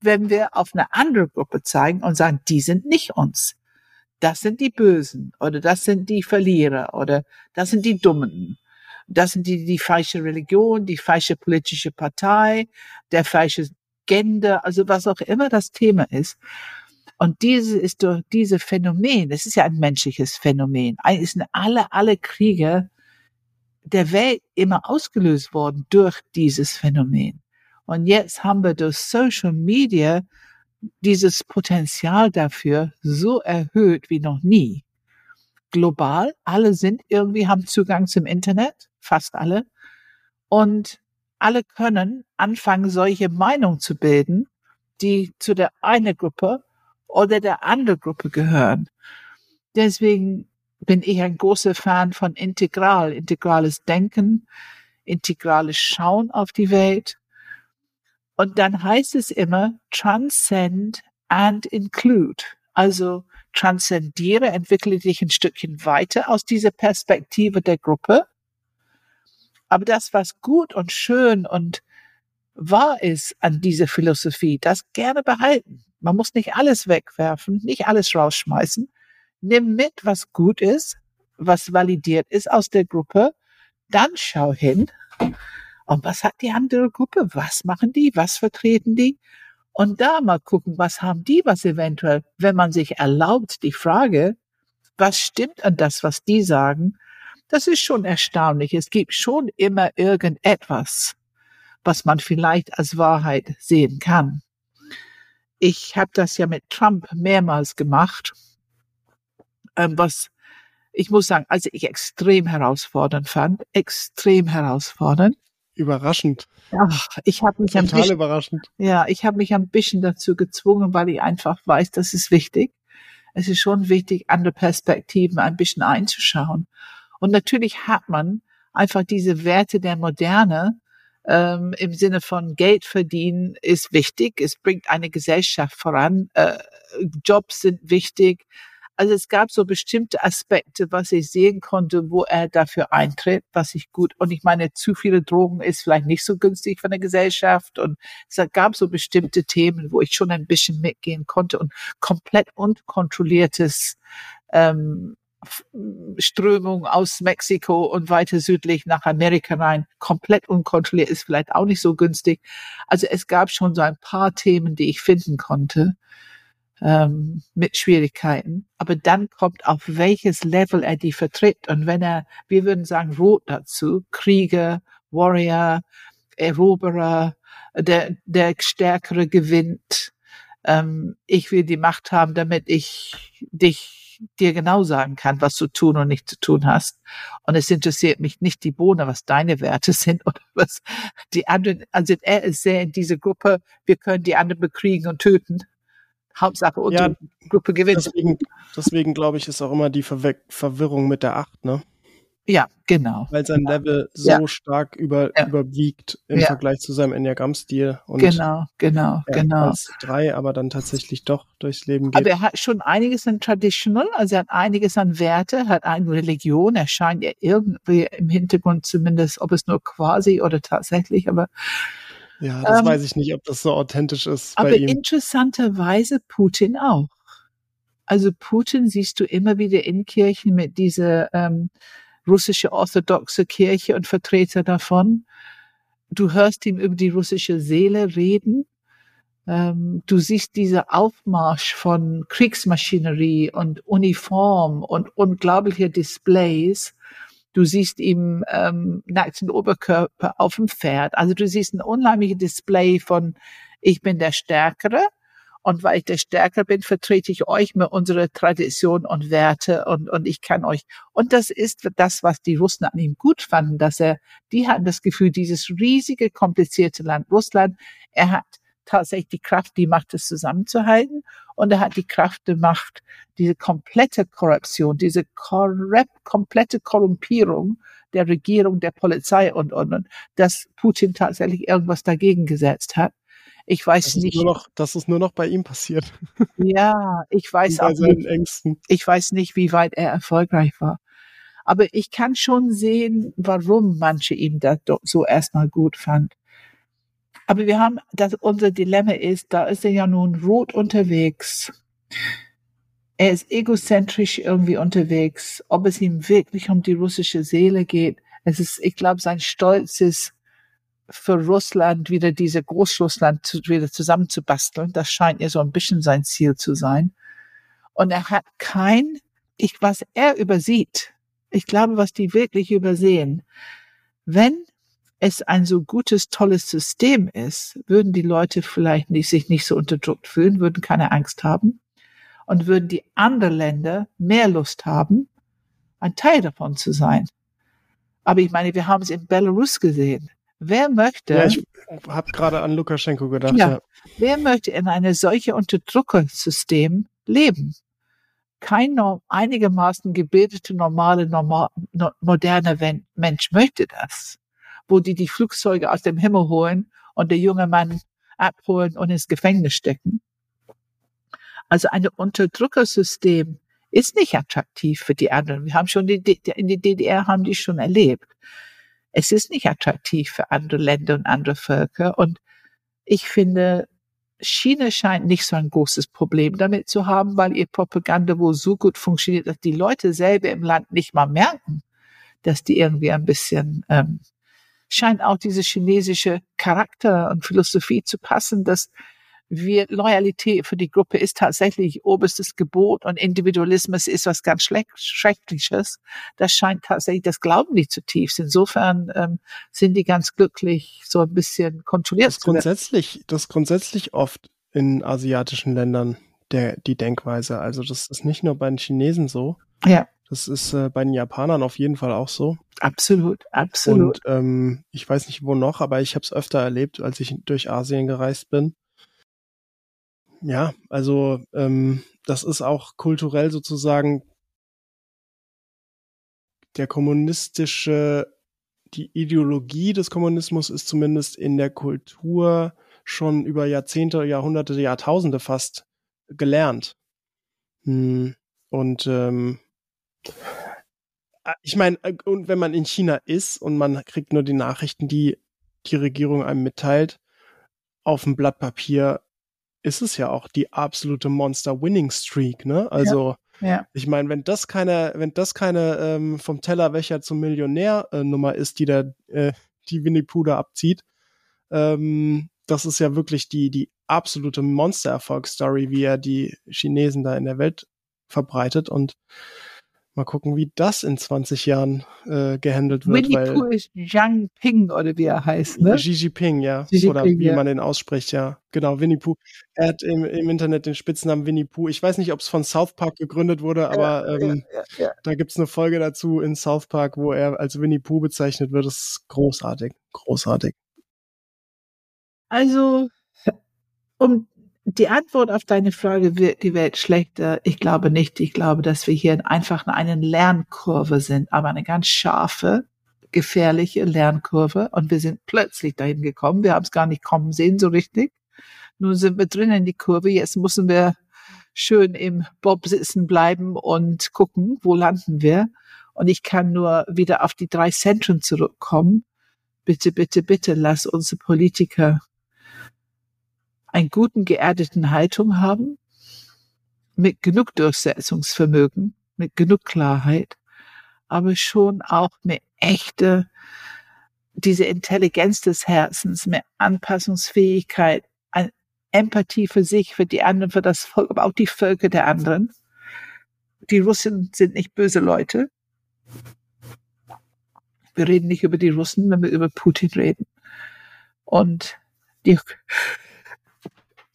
wenn wir auf eine andere Gruppe zeigen und sagen, die sind nicht uns. Das sind die Bösen oder das sind die Verlierer oder das sind die Dummen. Das sind die, die falsche Religion, die falsche politische Partei, der falsche Gender, also was auch immer das Thema ist. Und diese ist durch diese Phänomen, das ist ja ein menschliches Phänomen. Eigentlich sind alle, alle Kriege der Welt immer ausgelöst worden durch dieses Phänomen. Und jetzt haben wir durch Social Media dieses Potenzial dafür so erhöht wie noch nie. Global, alle sind irgendwie, haben Zugang zum Internet, fast alle. Und alle können anfangen, solche Meinungen zu bilden, die zu der einen Gruppe oder der anderen Gruppe gehören. Deswegen bin ich ein großer Fan von Integral, integrales Denken, integrales Schauen auf die Welt. Und dann heißt es immer transcend and include. Also transzendiere, entwickle dich ein Stückchen weiter aus dieser Perspektive der Gruppe. Aber das, was gut und schön und wahr ist an dieser Philosophie, das gerne behalten. Man muss nicht alles wegwerfen, nicht alles rausschmeißen, nimm mit, was gut ist, was validiert ist aus der Gruppe, dann schau hin. Und was hat die andere Gruppe? Was machen die? Was vertreten die? Und da mal gucken, was haben die, was eventuell, wenn man sich erlaubt, die Frage, was stimmt an das, was die sagen, das ist schon erstaunlich. Es gibt schon immer irgendetwas, was man vielleicht als Wahrheit sehen kann. Ich habe das ja mit Trump mehrmals gemacht ähm, was ich muss sagen, also ich extrem herausfordernd fand, extrem herausfordernd. Überraschend. Ach, ich habe mich Total ein bisschen, überraschend. ja, ich habe mich ein bisschen dazu gezwungen, weil ich einfach weiß, das ist wichtig. Es ist schon wichtig, andere Perspektiven ein bisschen einzuschauen. Und natürlich hat man einfach diese Werte der Moderne ähm, im Sinne von Geld verdienen ist wichtig. Es bringt eine Gesellschaft voran. Äh, Jobs sind wichtig. Also es gab so bestimmte Aspekte, was ich sehen konnte, wo er dafür eintritt, was ich gut, und ich meine, zu viele Drogen ist vielleicht nicht so günstig von der Gesellschaft und es gab so bestimmte Themen, wo ich schon ein bisschen mitgehen konnte und komplett unkontrolliertes ähm, Strömung aus Mexiko und weiter südlich nach Amerika rein, komplett unkontrolliert, ist vielleicht auch nicht so günstig. Also es gab schon so ein paar Themen, die ich finden konnte ähm, mit Schwierigkeiten. Aber dann kommt auf welches Level er die vertritt. Und wenn er, wir würden sagen, rot dazu, Krieger, Warrior, Eroberer, der, der Stärkere gewinnt. Ähm, ich will die Macht haben, damit ich dich dir genau sagen kann, was du tun und nicht zu tun hast. Und es interessiert mich nicht die Bohne, was deine Werte sind oder was die anderen. Also er ist sehr in diese Gruppe, wir können die anderen bekriegen und töten. Hauptsache unsere ja, Gruppe gewinnt. Deswegen, deswegen glaube ich, ist auch immer die Verwe Verwirrung mit der Acht, ne? Ja, genau. Weil sein Level so ja. stark über, ja. überwiegt im. Vergleich zu seinem Enneagramm-Stil. Genau, genau, genau. Als drei, aber dann tatsächlich doch durchs Leben geht. Aber er hat schon einiges an Traditional, also er hat einiges an Werte, hat eine Religion, er scheint ja irgendwie im Hintergrund zumindest, ob es nur quasi oder tatsächlich, aber ja, das ähm, weiß ich nicht, ob das so authentisch ist. Aber interessanterweise Putin auch. Also Putin siehst du immer wieder in Kirchen mit dieser ähm, russische orthodoxe Kirche und Vertreter davon. Du hörst ihm über die russische Seele reden. Ähm, du siehst diese Aufmarsch von Kriegsmaschinerie und Uniform und unglaubliche Displays. Du siehst ihm ähm, nackten Oberkörper auf dem Pferd. Also du siehst ein unheimliches Display von ich bin der Stärkere und weil ich der Stärkere bin, vertrete ich euch mit unserer Tradition und Werte und, und ich kann euch. Und das ist das, was die Russen an ihm gut fanden, dass er, die hatten das Gefühl, dieses riesige, komplizierte Land Russland, er hat tatsächlich die Kraft, die Macht, es zusammenzuhalten. Und er hat die Kraft, die Macht, diese komplette Korruption, diese komplette Korrumpierung der Regierung, der Polizei und, und, und, dass Putin tatsächlich irgendwas dagegen gesetzt hat. Ich weiß das nicht. Ist nur noch, das ist nur noch bei ihm passiert. Ja, ich weiß auch nicht. Ängsten. Ich weiß nicht, wie weit er erfolgreich war. Aber ich kann schon sehen, warum manche ihm das so erstmal gut fand. Aber wir haben, dass unser Dilemma ist, da ist er ja nun rot unterwegs. Er ist egozentrisch irgendwie unterwegs. Ob es ihm wirklich um die russische Seele geht, es ist, ich glaube, sein Stolz ist für Russland wieder diese Großrussland zu, wieder zusammenzubasteln. Das scheint ja so ein bisschen sein Ziel zu sein. Und er hat kein, ich, was er übersieht, ich glaube, was die wirklich übersehen, wenn es ein so gutes, tolles System ist, würden die Leute vielleicht nicht, sich nicht so unterdrückt fühlen, würden keine Angst haben und würden die anderen Länder mehr Lust haben, ein Teil davon zu sein. Aber ich meine, wir haben es in Belarus gesehen. Wer möchte? Ja, ich habe gerade an Lukaschenko gedacht. Ja, ja. Wer möchte in eine solche Unterdrückersystem leben? Kein einigermaßen gebildete, normale, normal, no, moderne Mensch möchte das wo die die Flugzeuge aus dem Himmel holen und der junge Mann abholen und ins Gefängnis stecken. Also ein Unterdrückersystem ist nicht attraktiv für die anderen. Wir haben schon die, in die DDR haben die schon erlebt. Es ist nicht attraktiv für andere Länder und andere Völker. Und ich finde, China scheint nicht so ein großes Problem damit zu haben, weil ihr Propaganda wohl so gut funktioniert, dass die Leute selber im Land nicht mal merken, dass die irgendwie ein bisschen ähm, scheint auch diese chinesische Charakter und Philosophie zu passen, dass wir Loyalität für die Gruppe ist tatsächlich oberstes Gebot und Individualismus ist was ganz Schreckliches. Das scheint tatsächlich, das glauben die zutiefst. Insofern ähm, sind die ganz glücklich, so ein bisschen kontrolliert das zu werden. Grundsätzlich, das grundsätzlich oft in asiatischen Ländern der, die Denkweise. Also das ist nicht nur bei den Chinesen so. Ja. Das ist äh, bei den Japanern auf jeden Fall auch so. Absolut, absolut. Und ähm, ich weiß nicht wo noch, aber ich habe es öfter erlebt, als ich durch Asien gereist bin. Ja, also ähm, das ist auch kulturell sozusagen der kommunistische, die Ideologie des Kommunismus ist zumindest in der Kultur schon über Jahrzehnte, Jahrhunderte, Jahrtausende fast gelernt. Hm. Und ähm, ich meine, äh, und wenn man in China ist und man kriegt nur die Nachrichten, die die Regierung einem mitteilt, auf dem Blatt Papier ist es ja auch die absolute Monster-Winning-Streak, ne? Also, ja, ja. ich meine, wenn das keine, wenn das keine ähm, vom Tellerwäscher zum Millionär-Nummer äh, ist, die der, äh, die Winnie da abzieht, ähm, das ist ja wirklich die, die absolute Monster-Erfolgsstory, wie er die Chinesen da in der Welt verbreitet und Mal gucken, wie das in 20 Jahren äh, gehandelt wird. Winnie weil Pooh ist Zhang Ping oder wie er heißt, ne? Xi Jinping, ja. Xi oder wie ja. man den ausspricht, ja. Genau, Winnie Pooh. Er hat im, im Internet den Spitznamen Winnie Pooh. Ich weiß nicht, ob es von South Park gegründet wurde, aber ja, ähm, ja, da gibt's eine Folge dazu in South Park, wo er als Winnie Pooh bezeichnet wird. Das ist großartig. Großartig. Also, um die Antwort auf deine Frage, wird die Welt schlechter? Ich glaube nicht. Ich glaube, dass wir hier einfach in einer Lernkurve sind, aber eine ganz scharfe, gefährliche Lernkurve. Und wir sind plötzlich dahin gekommen. Wir haben es gar nicht kommen sehen so richtig. Nun sind wir drin in die Kurve. Jetzt müssen wir schön im Bob sitzen bleiben und gucken, wo landen wir. Und ich kann nur wieder auf die drei Zentren zurückkommen. Bitte, bitte, bitte, lass unsere Politiker einen guten, geerdeten Haltung haben, mit genug Durchsetzungsvermögen, mit genug Klarheit, aber schon auch mit echter, diese Intelligenz des Herzens, mit Anpassungsfähigkeit, Empathie für sich, für die anderen, für das Volk, aber auch die Völker der anderen. Die Russen sind nicht böse Leute. Wir reden nicht über die Russen, wenn wir über Putin reden. Und die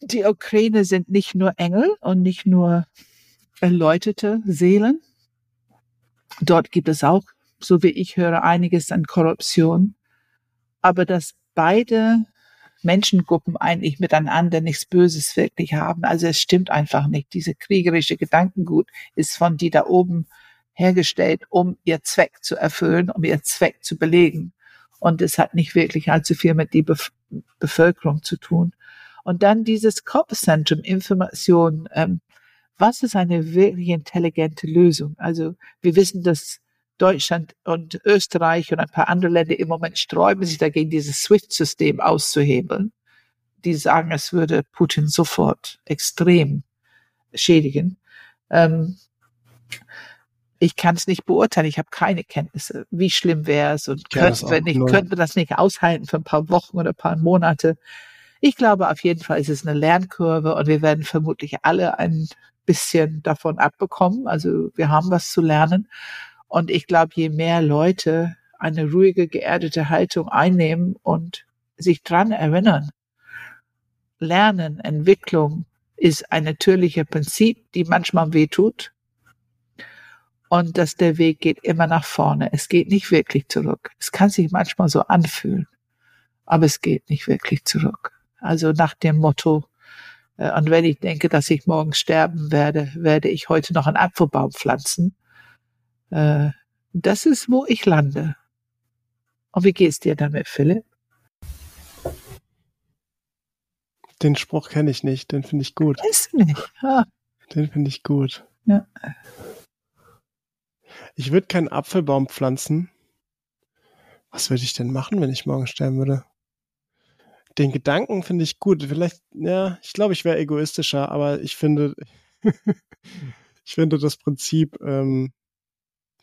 die Ukraine sind nicht nur Engel und nicht nur erläuterte Seelen. Dort gibt es auch, so wie ich höre, einiges an Korruption. Aber dass beide Menschengruppen eigentlich miteinander nichts Böses wirklich haben. Also es stimmt einfach nicht. Diese kriegerische Gedankengut ist von die da oben hergestellt, um ihr Zweck zu erfüllen, um ihr Zweck zu belegen. Und es hat nicht wirklich allzu viel mit die Bevölkerung zu tun. Und dann dieses Kopfzentrum Information. Ähm, was ist eine wirklich intelligente Lösung? Also wir wissen, dass Deutschland und Österreich und ein paar andere Länder im Moment sträuben sich dagegen, dieses SWIFT-System auszuhebeln. Die sagen, es würde Putin sofort extrem schädigen. Ähm, ich kann es nicht beurteilen, ich habe keine Kenntnisse. Wie schlimm wäre es und könnten wir, nicht, könnten wir das nicht aushalten für ein paar Wochen oder ein paar Monate? Ich glaube, auf jeden Fall ist es eine Lernkurve und wir werden vermutlich alle ein bisschen davon abbekommen. Also wir haben was zu lernen. Und ich glaube, je mehr Leute eine ruhige, geerdete Haltung einnehmen und sich dran erinnern, Lernen, Entwicklung ist ein natürlicher Prinzip, die manchmal wehtut. Und dass der Weg geht immer nach vorne. Es geht nicht wirklich zurück. Es kann sich manchmal so anfühlen, aber es geht nicht wirklich zurück. Also nach dem Motto, äh, und wenn ich denke, dass ich morgen sterben werde, werde ich heute noch einen Apfelbaum pflanzen. Äh, das ist, wo ich lande. Und wie geht's dir damit, Philipp? Den Spruch kenne ich nicht, den finde ich gut. Du nicht? Ah. Den finde ich gut. Ja. Ich würde keinen Apfelbaum pflanzen. Was würde ich denn machen, wenn ich morgen sterben würde? Den Gedanken finde ich gut. Vielleicht, ja, ich glaube, ich wäre egoistischer, aber ich finde, ich finde das Prinzip, ähm,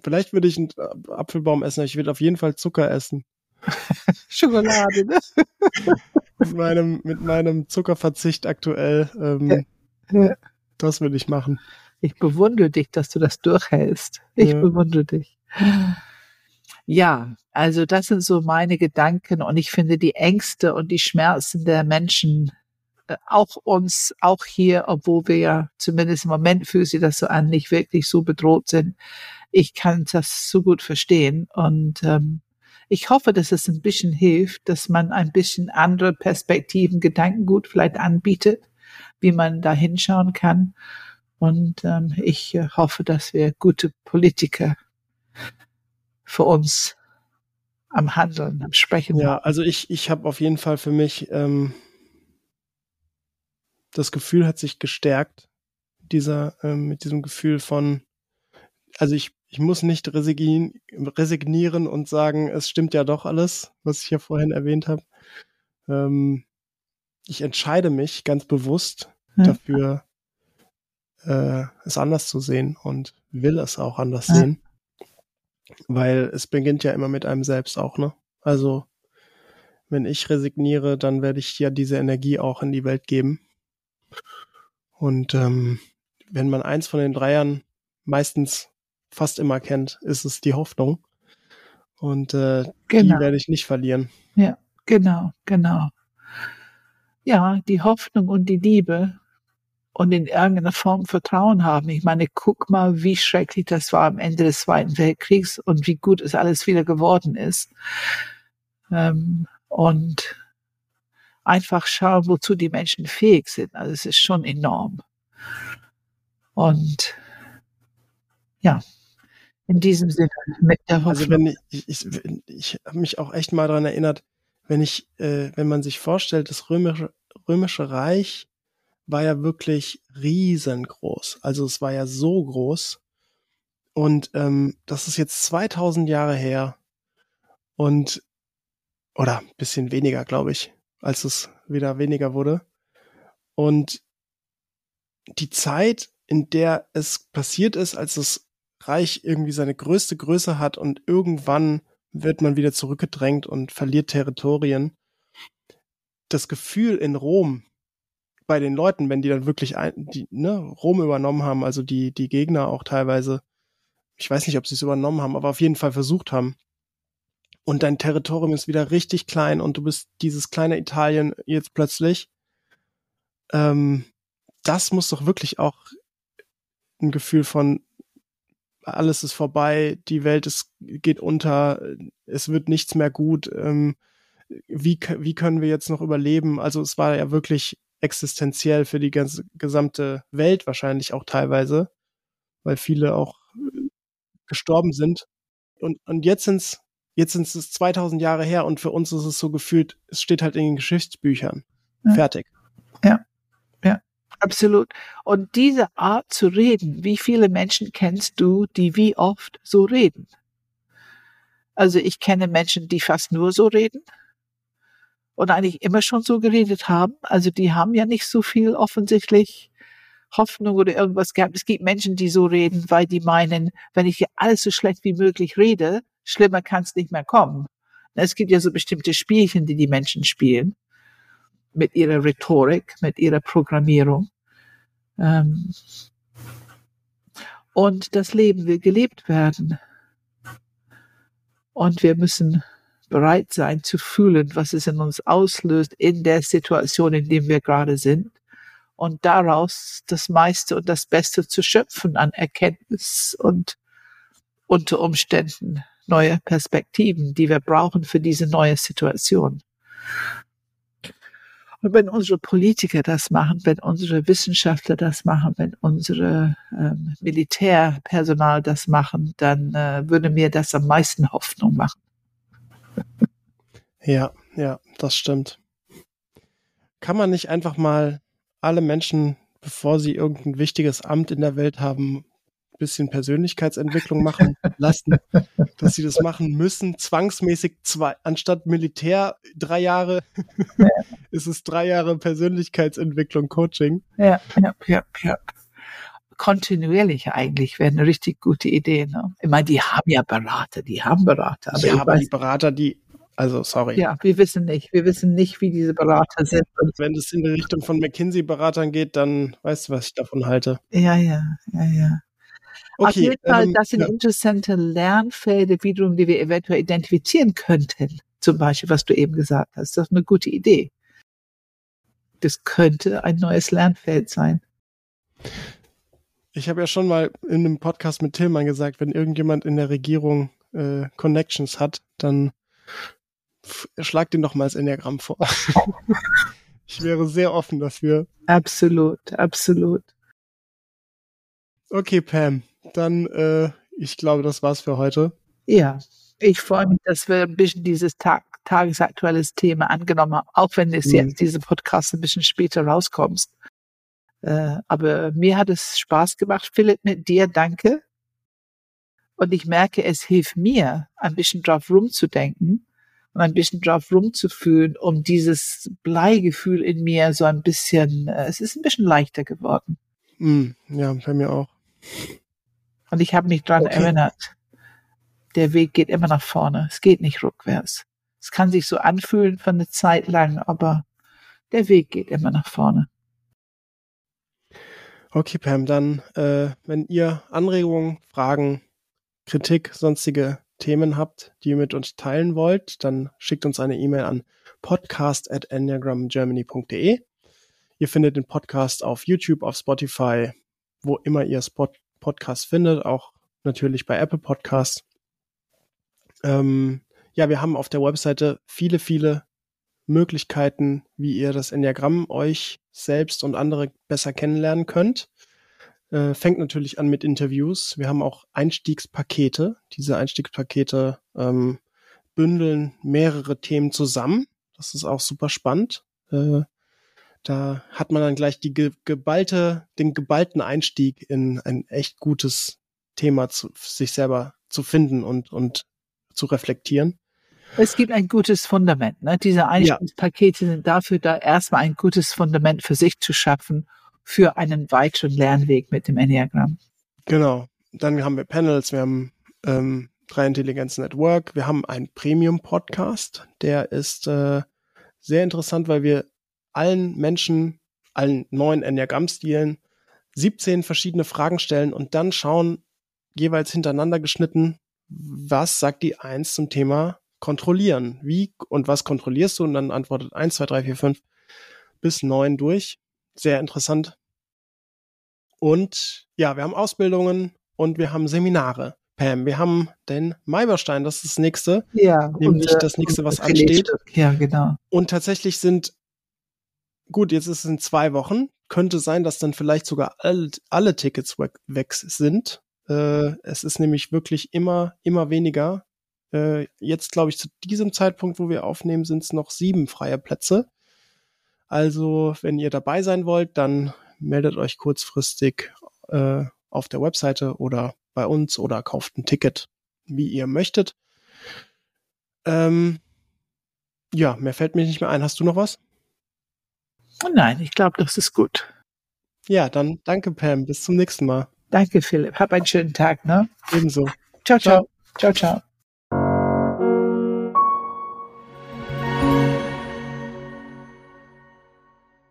vielleicht würde ich einen Apfelbaum essen, aber ich würde auf jeden Fall Zucker essen. Schokolade, ne? mit meinem, mit meinem Zuckerverzicht aktuell. Ähm, ja. Ja. Das würde ich machen. Ich bewundere dich, dass du das durchhältst. Ich ja. bewundere dich. Ja, also das sind so meine Gedanken und ich finde die Ängste und die Schmerzen der Menschen, äh, auch uns, auch hier, obwohl wir ja zumindest im Moment fühlt sich das so an, nicht wirklich so bedroht sind. Ich kann das so gut verstehen und ähm, ich hoffe, dass es ein bisschen hilft, dass man ein bisschen andere Perspektiven, Gedankengut vielleicht anbietet, wie man da hinschauen kann. Und ähm, ich äh, hoffe, dass wir gute Politiker für uns am Handeln, am Sprechen. Ja, also ich, ich habe auf jeden Fall für mich ähm, das Gefühl hat sich gestärkt, dieser ähm, mit diesem Gefühl von, also ich ich muss nicht resignieren, resignieren und sagen, es stimmt ja doch alles, was ich ja vorhin erwähnt habe. Ähm, ich entscheide mich ganz bewusst ja. dafür, äh, es anders zu sehen und will es auch anders ja. sehen. Weil es beginnt ja immer mit einem selbst auch, ne? Also, wenn ich resigniere, dann werde ich ja diese Energie auch in die Welt geben. Und ähm, wenn man eins von den Dreiern meistens fast immer kennt, ist es die Hoffnung. Und äh, genau. die werde ich nicht verlieren. Ja, genau, genau. Ja, die Hoffnung und die Liebe und in irgendeiner Form Vertrauen haben. Ich meine, guck mal, wie schrecklich das war am Ende des Zweiten Weltkriegs und wie gut es alles wieder geworden ist. Ähm, und einfach schauen, wozu die Menschen fähig sind. Also es ist schon enorm. Und ja, in diesem Sinne mit der Hoffnung. Also wenn ich, ich, ich, ich habe mich auch echt mal daran erinnert, wenn ich, äh, wenn man sich vorstellt, das römische, römische Reich war ja wirklich riesengroß. Also es war ja so groß. Und ähm, das ist jetzt 2000 Jahre her. Und, oder bisschen weniger, glaube ich, als es wieder weniger wurde. Und die Zeit, in der es passiert ist, als das Reich irgendwie seine größte Größe hat und irgendwann wird man wieder zurückgedrängt und verliert Territorien. Das Gefühl in Rom, bei den Leuten, wenn die dann wirklich ein, die, ne, Rom übernommen haben, also die, die Gegner auch teilweise, ich weiß nicht, ob sie es übernommen haben, aber auf jeden Fall versucht haben. Und dein Territorium ist wieder richtig klein und du bist dieses kleine Italien jetzt plötzlich. Ähm, das muss doch wirklich auch ein Gefühl von alles ist vorbei, die Welt ist, geht unter, es wird nichts mehr gut. Ähm, wie, wie können wir jetzt noch überleben? Also es war ja wirklich existenziell für die ganze gesamte Welt wahrscheinlich auch teilweise, weil viele auch äh, gestorben sind. Und, und jetzt sind's jetzt sind es 2000 Jahre her und für uns ist es so gefühlt, es steht halt in den Geschichtsbüchern. Ja. Fertig. Ja, ja, absolut. Und diese Art zu reden, wie viele Menschen kennst du, die wie oft so reden? Also ich kenne Menschen, die fast nur so reden und eigentlich immer schon so geredet haben. Also die haben ja nicht so viel offensichtlich Hoffnung oder irgendwas gehabt. Es gibt Menschen, die so reden, weil die meinen, wenn ich hier alles so schlecht wie möglich rede, schlimmer kann es nicht mehr kommen. Es gibt ja so bestimmte Spielchen, die die Menschen spielen mit ihrer Rhetorik, mit ihrer Programmierung. Ähm und das Leben will gelebt werden. Und wir müssen bereit sein zu fühlen, was es in uns auslöst in der Situation, in der wir gerade sind. Und daraus das meiste und das Beste zu schöpfen an Erkenntnis und unter Umständen neue Perspektiven, die wir brauchen für diese neue Situation. Und wenn unsere Politiker das machen, wenn unsere Wissenschaftler das machen, wenn unsere ähm, Militärpersonal das machen, dann äh, würde mir das am meisten Hoffnung machen. ja, ja, das stimmt. Kann man nicht einfach mal alle Menschen, bevor sie irgendein wichtiges Amt in der Welt haben, bisschen Persönlichkeitsentwicklung machen lassen, dass sie das machen müssen, zwangsmäßig zwei, anstatt Militär drei Jahre, ja. ist es drei Jahre Persönlichkeitsentwicklung, Coaching. Ja, ja, ja, ja. Kontinuierlich eigentlich wäre eine richtig gute Idee. Ne? Ich meine, die haben ja Berater, die haben Berater. Aber ja, aber die Berater, die, also sorry. Ja, wir wissen nicht. Wir wissen nicht, wie diese Berater sind. Wenn es in die Richtung von McKinsey-Beratern geht, dann weißt du, was ich davon halte. Ja, ja, ja, ja. Okay, Auf jeden Fall, ähm, das sind ja. interessante Lernfelder wiederum, die wir eventuell identifizieren könnten. Zum Beispiel, was du eben gesagt hast. Das ist eine gute Idee. Das könnte ein neues Lernfeld sein. Ich habe ja schon mal in einem Podcast mit Tillmann gesagt, wenn irgendjemand in der Regierung äh, Connections hat, dann schlag den doch mal das Enneagramm vor. ich wäre sehr offen dafür. Absolut, absolut. Okay, Pam, dann äh, ich glaube, das war's für heute. Ja, ich freue mich, dass wir ein bisschen dieses Tag, tagesaktuelles Thema angenommen haben, auch wenn es mhm. jetzt diese Podcast ein bisschen später rauskommt. Äh, aber mir hat es Spaß gemacht, Philipp, mit dir, danke. Und ich merke, es hilft mir, ein bisschen drauf rumzudenken und ein bisschen drauf rumzufühlen, um dieses Bleigefühl in mir so ein bisschen, äh, es ist ein bisschen leichter geworden. Mm, ja, bei mir auch. Und ich habe mich daran okay. erinnert, der Weg geht immer nach vorne. Es geht nicht rückwärts. Es kann sich so anfühlen für eine Zeit lang, aber der Weg geht immer nach vorne. Okay, Pam, dann, äh, wenn ihr Anregungen, Fragen, Kritik, sonstige Themen habt, die ihr mit uns teilen wollt, dann schickt uns eine E-Mail an podcast at enneagramgermany.de. Ihr findet den Podcast auf YouTube, auf Spotify, wo immer ihr Spot Podcast findet, auch natürlich bei Apple Podcasts. Ähm, ja, wir haben auf der Webseite viele, viele Möglichkeiten, wie ihr das Enneagramm euch selbst und andere besser kennenlernen könnt. Äh, fängt natürlich an mit Interviews. Wir haben auch Einstiegspakete. Diese Einstiegspakete ähm, bündeln mehrere Themen zusammen. Das ist auch super spannend. Äh, da hat man dann gleich die geballte, den geballten Einstieg in ein echt gutes Thema zu sich selber zu finden und, und zu reflektieren. Es gibt ein gutes Fundament. Ne? Diese Einstiegspakete ja. sind dafür da, erstmal ein gutes Fundament für sich zu schaffen für einen weiteren Lernweg mit dem Enneagramm. Genau. Dann haben wir Panels, wir haben ähm, drei Intelligenzen Network, wir haben einen Premium-Podcast, der ist äh, sehr interessant, weil wir allen Menschen, allen neuen Enneagramm-Stilen 17 verschiedene Fragen stellen und dann schauen, jeweils hintereinander geschnitten, was sagt die Eins zum Thema kontrollieren? Wie und was kontrollierst du? Und dann antwortet eins, zwei, drei, vier, fünf bis neun durch. Sehr interessant. Und ja, wir haben Ausbildungen und wir haben Seminare. Pam, wir haben den Maiberstein, das ist das nächste. Ja. Nämlich und, das nächste, was ansteht. Ja, genau. Und tatsächlich sind gut, jetzt ist es in zwei Wochen. Könnte sein, dass dann vielleicht sogar all, alle Tickets weg, weg sind. Äh, es ist nämlich wirklich immer, immer weniger. Äh, jetzt glaube ich zu diesem Zeitpunkt, wo wir aufnehmen, sind es noch sieben freie Plätze. Also, wenn ihr dabei sein wollt, dann meldet euch kurzfristig äh, auf der Webseite oder bei uns oder kauft ein Ticket, wie ihr möchtet. Ähm, ja, mehr fällt mir nicht mehr ein. Hast du noch was? Nein, ich glaube, das ist gut. Ja, dann danke, Pam. Bis zum nächsten Mal. Danke, Philipp. Hab einen schönen Tag, ne? Ebenso. Ciao, ciao. Ciao, ciao.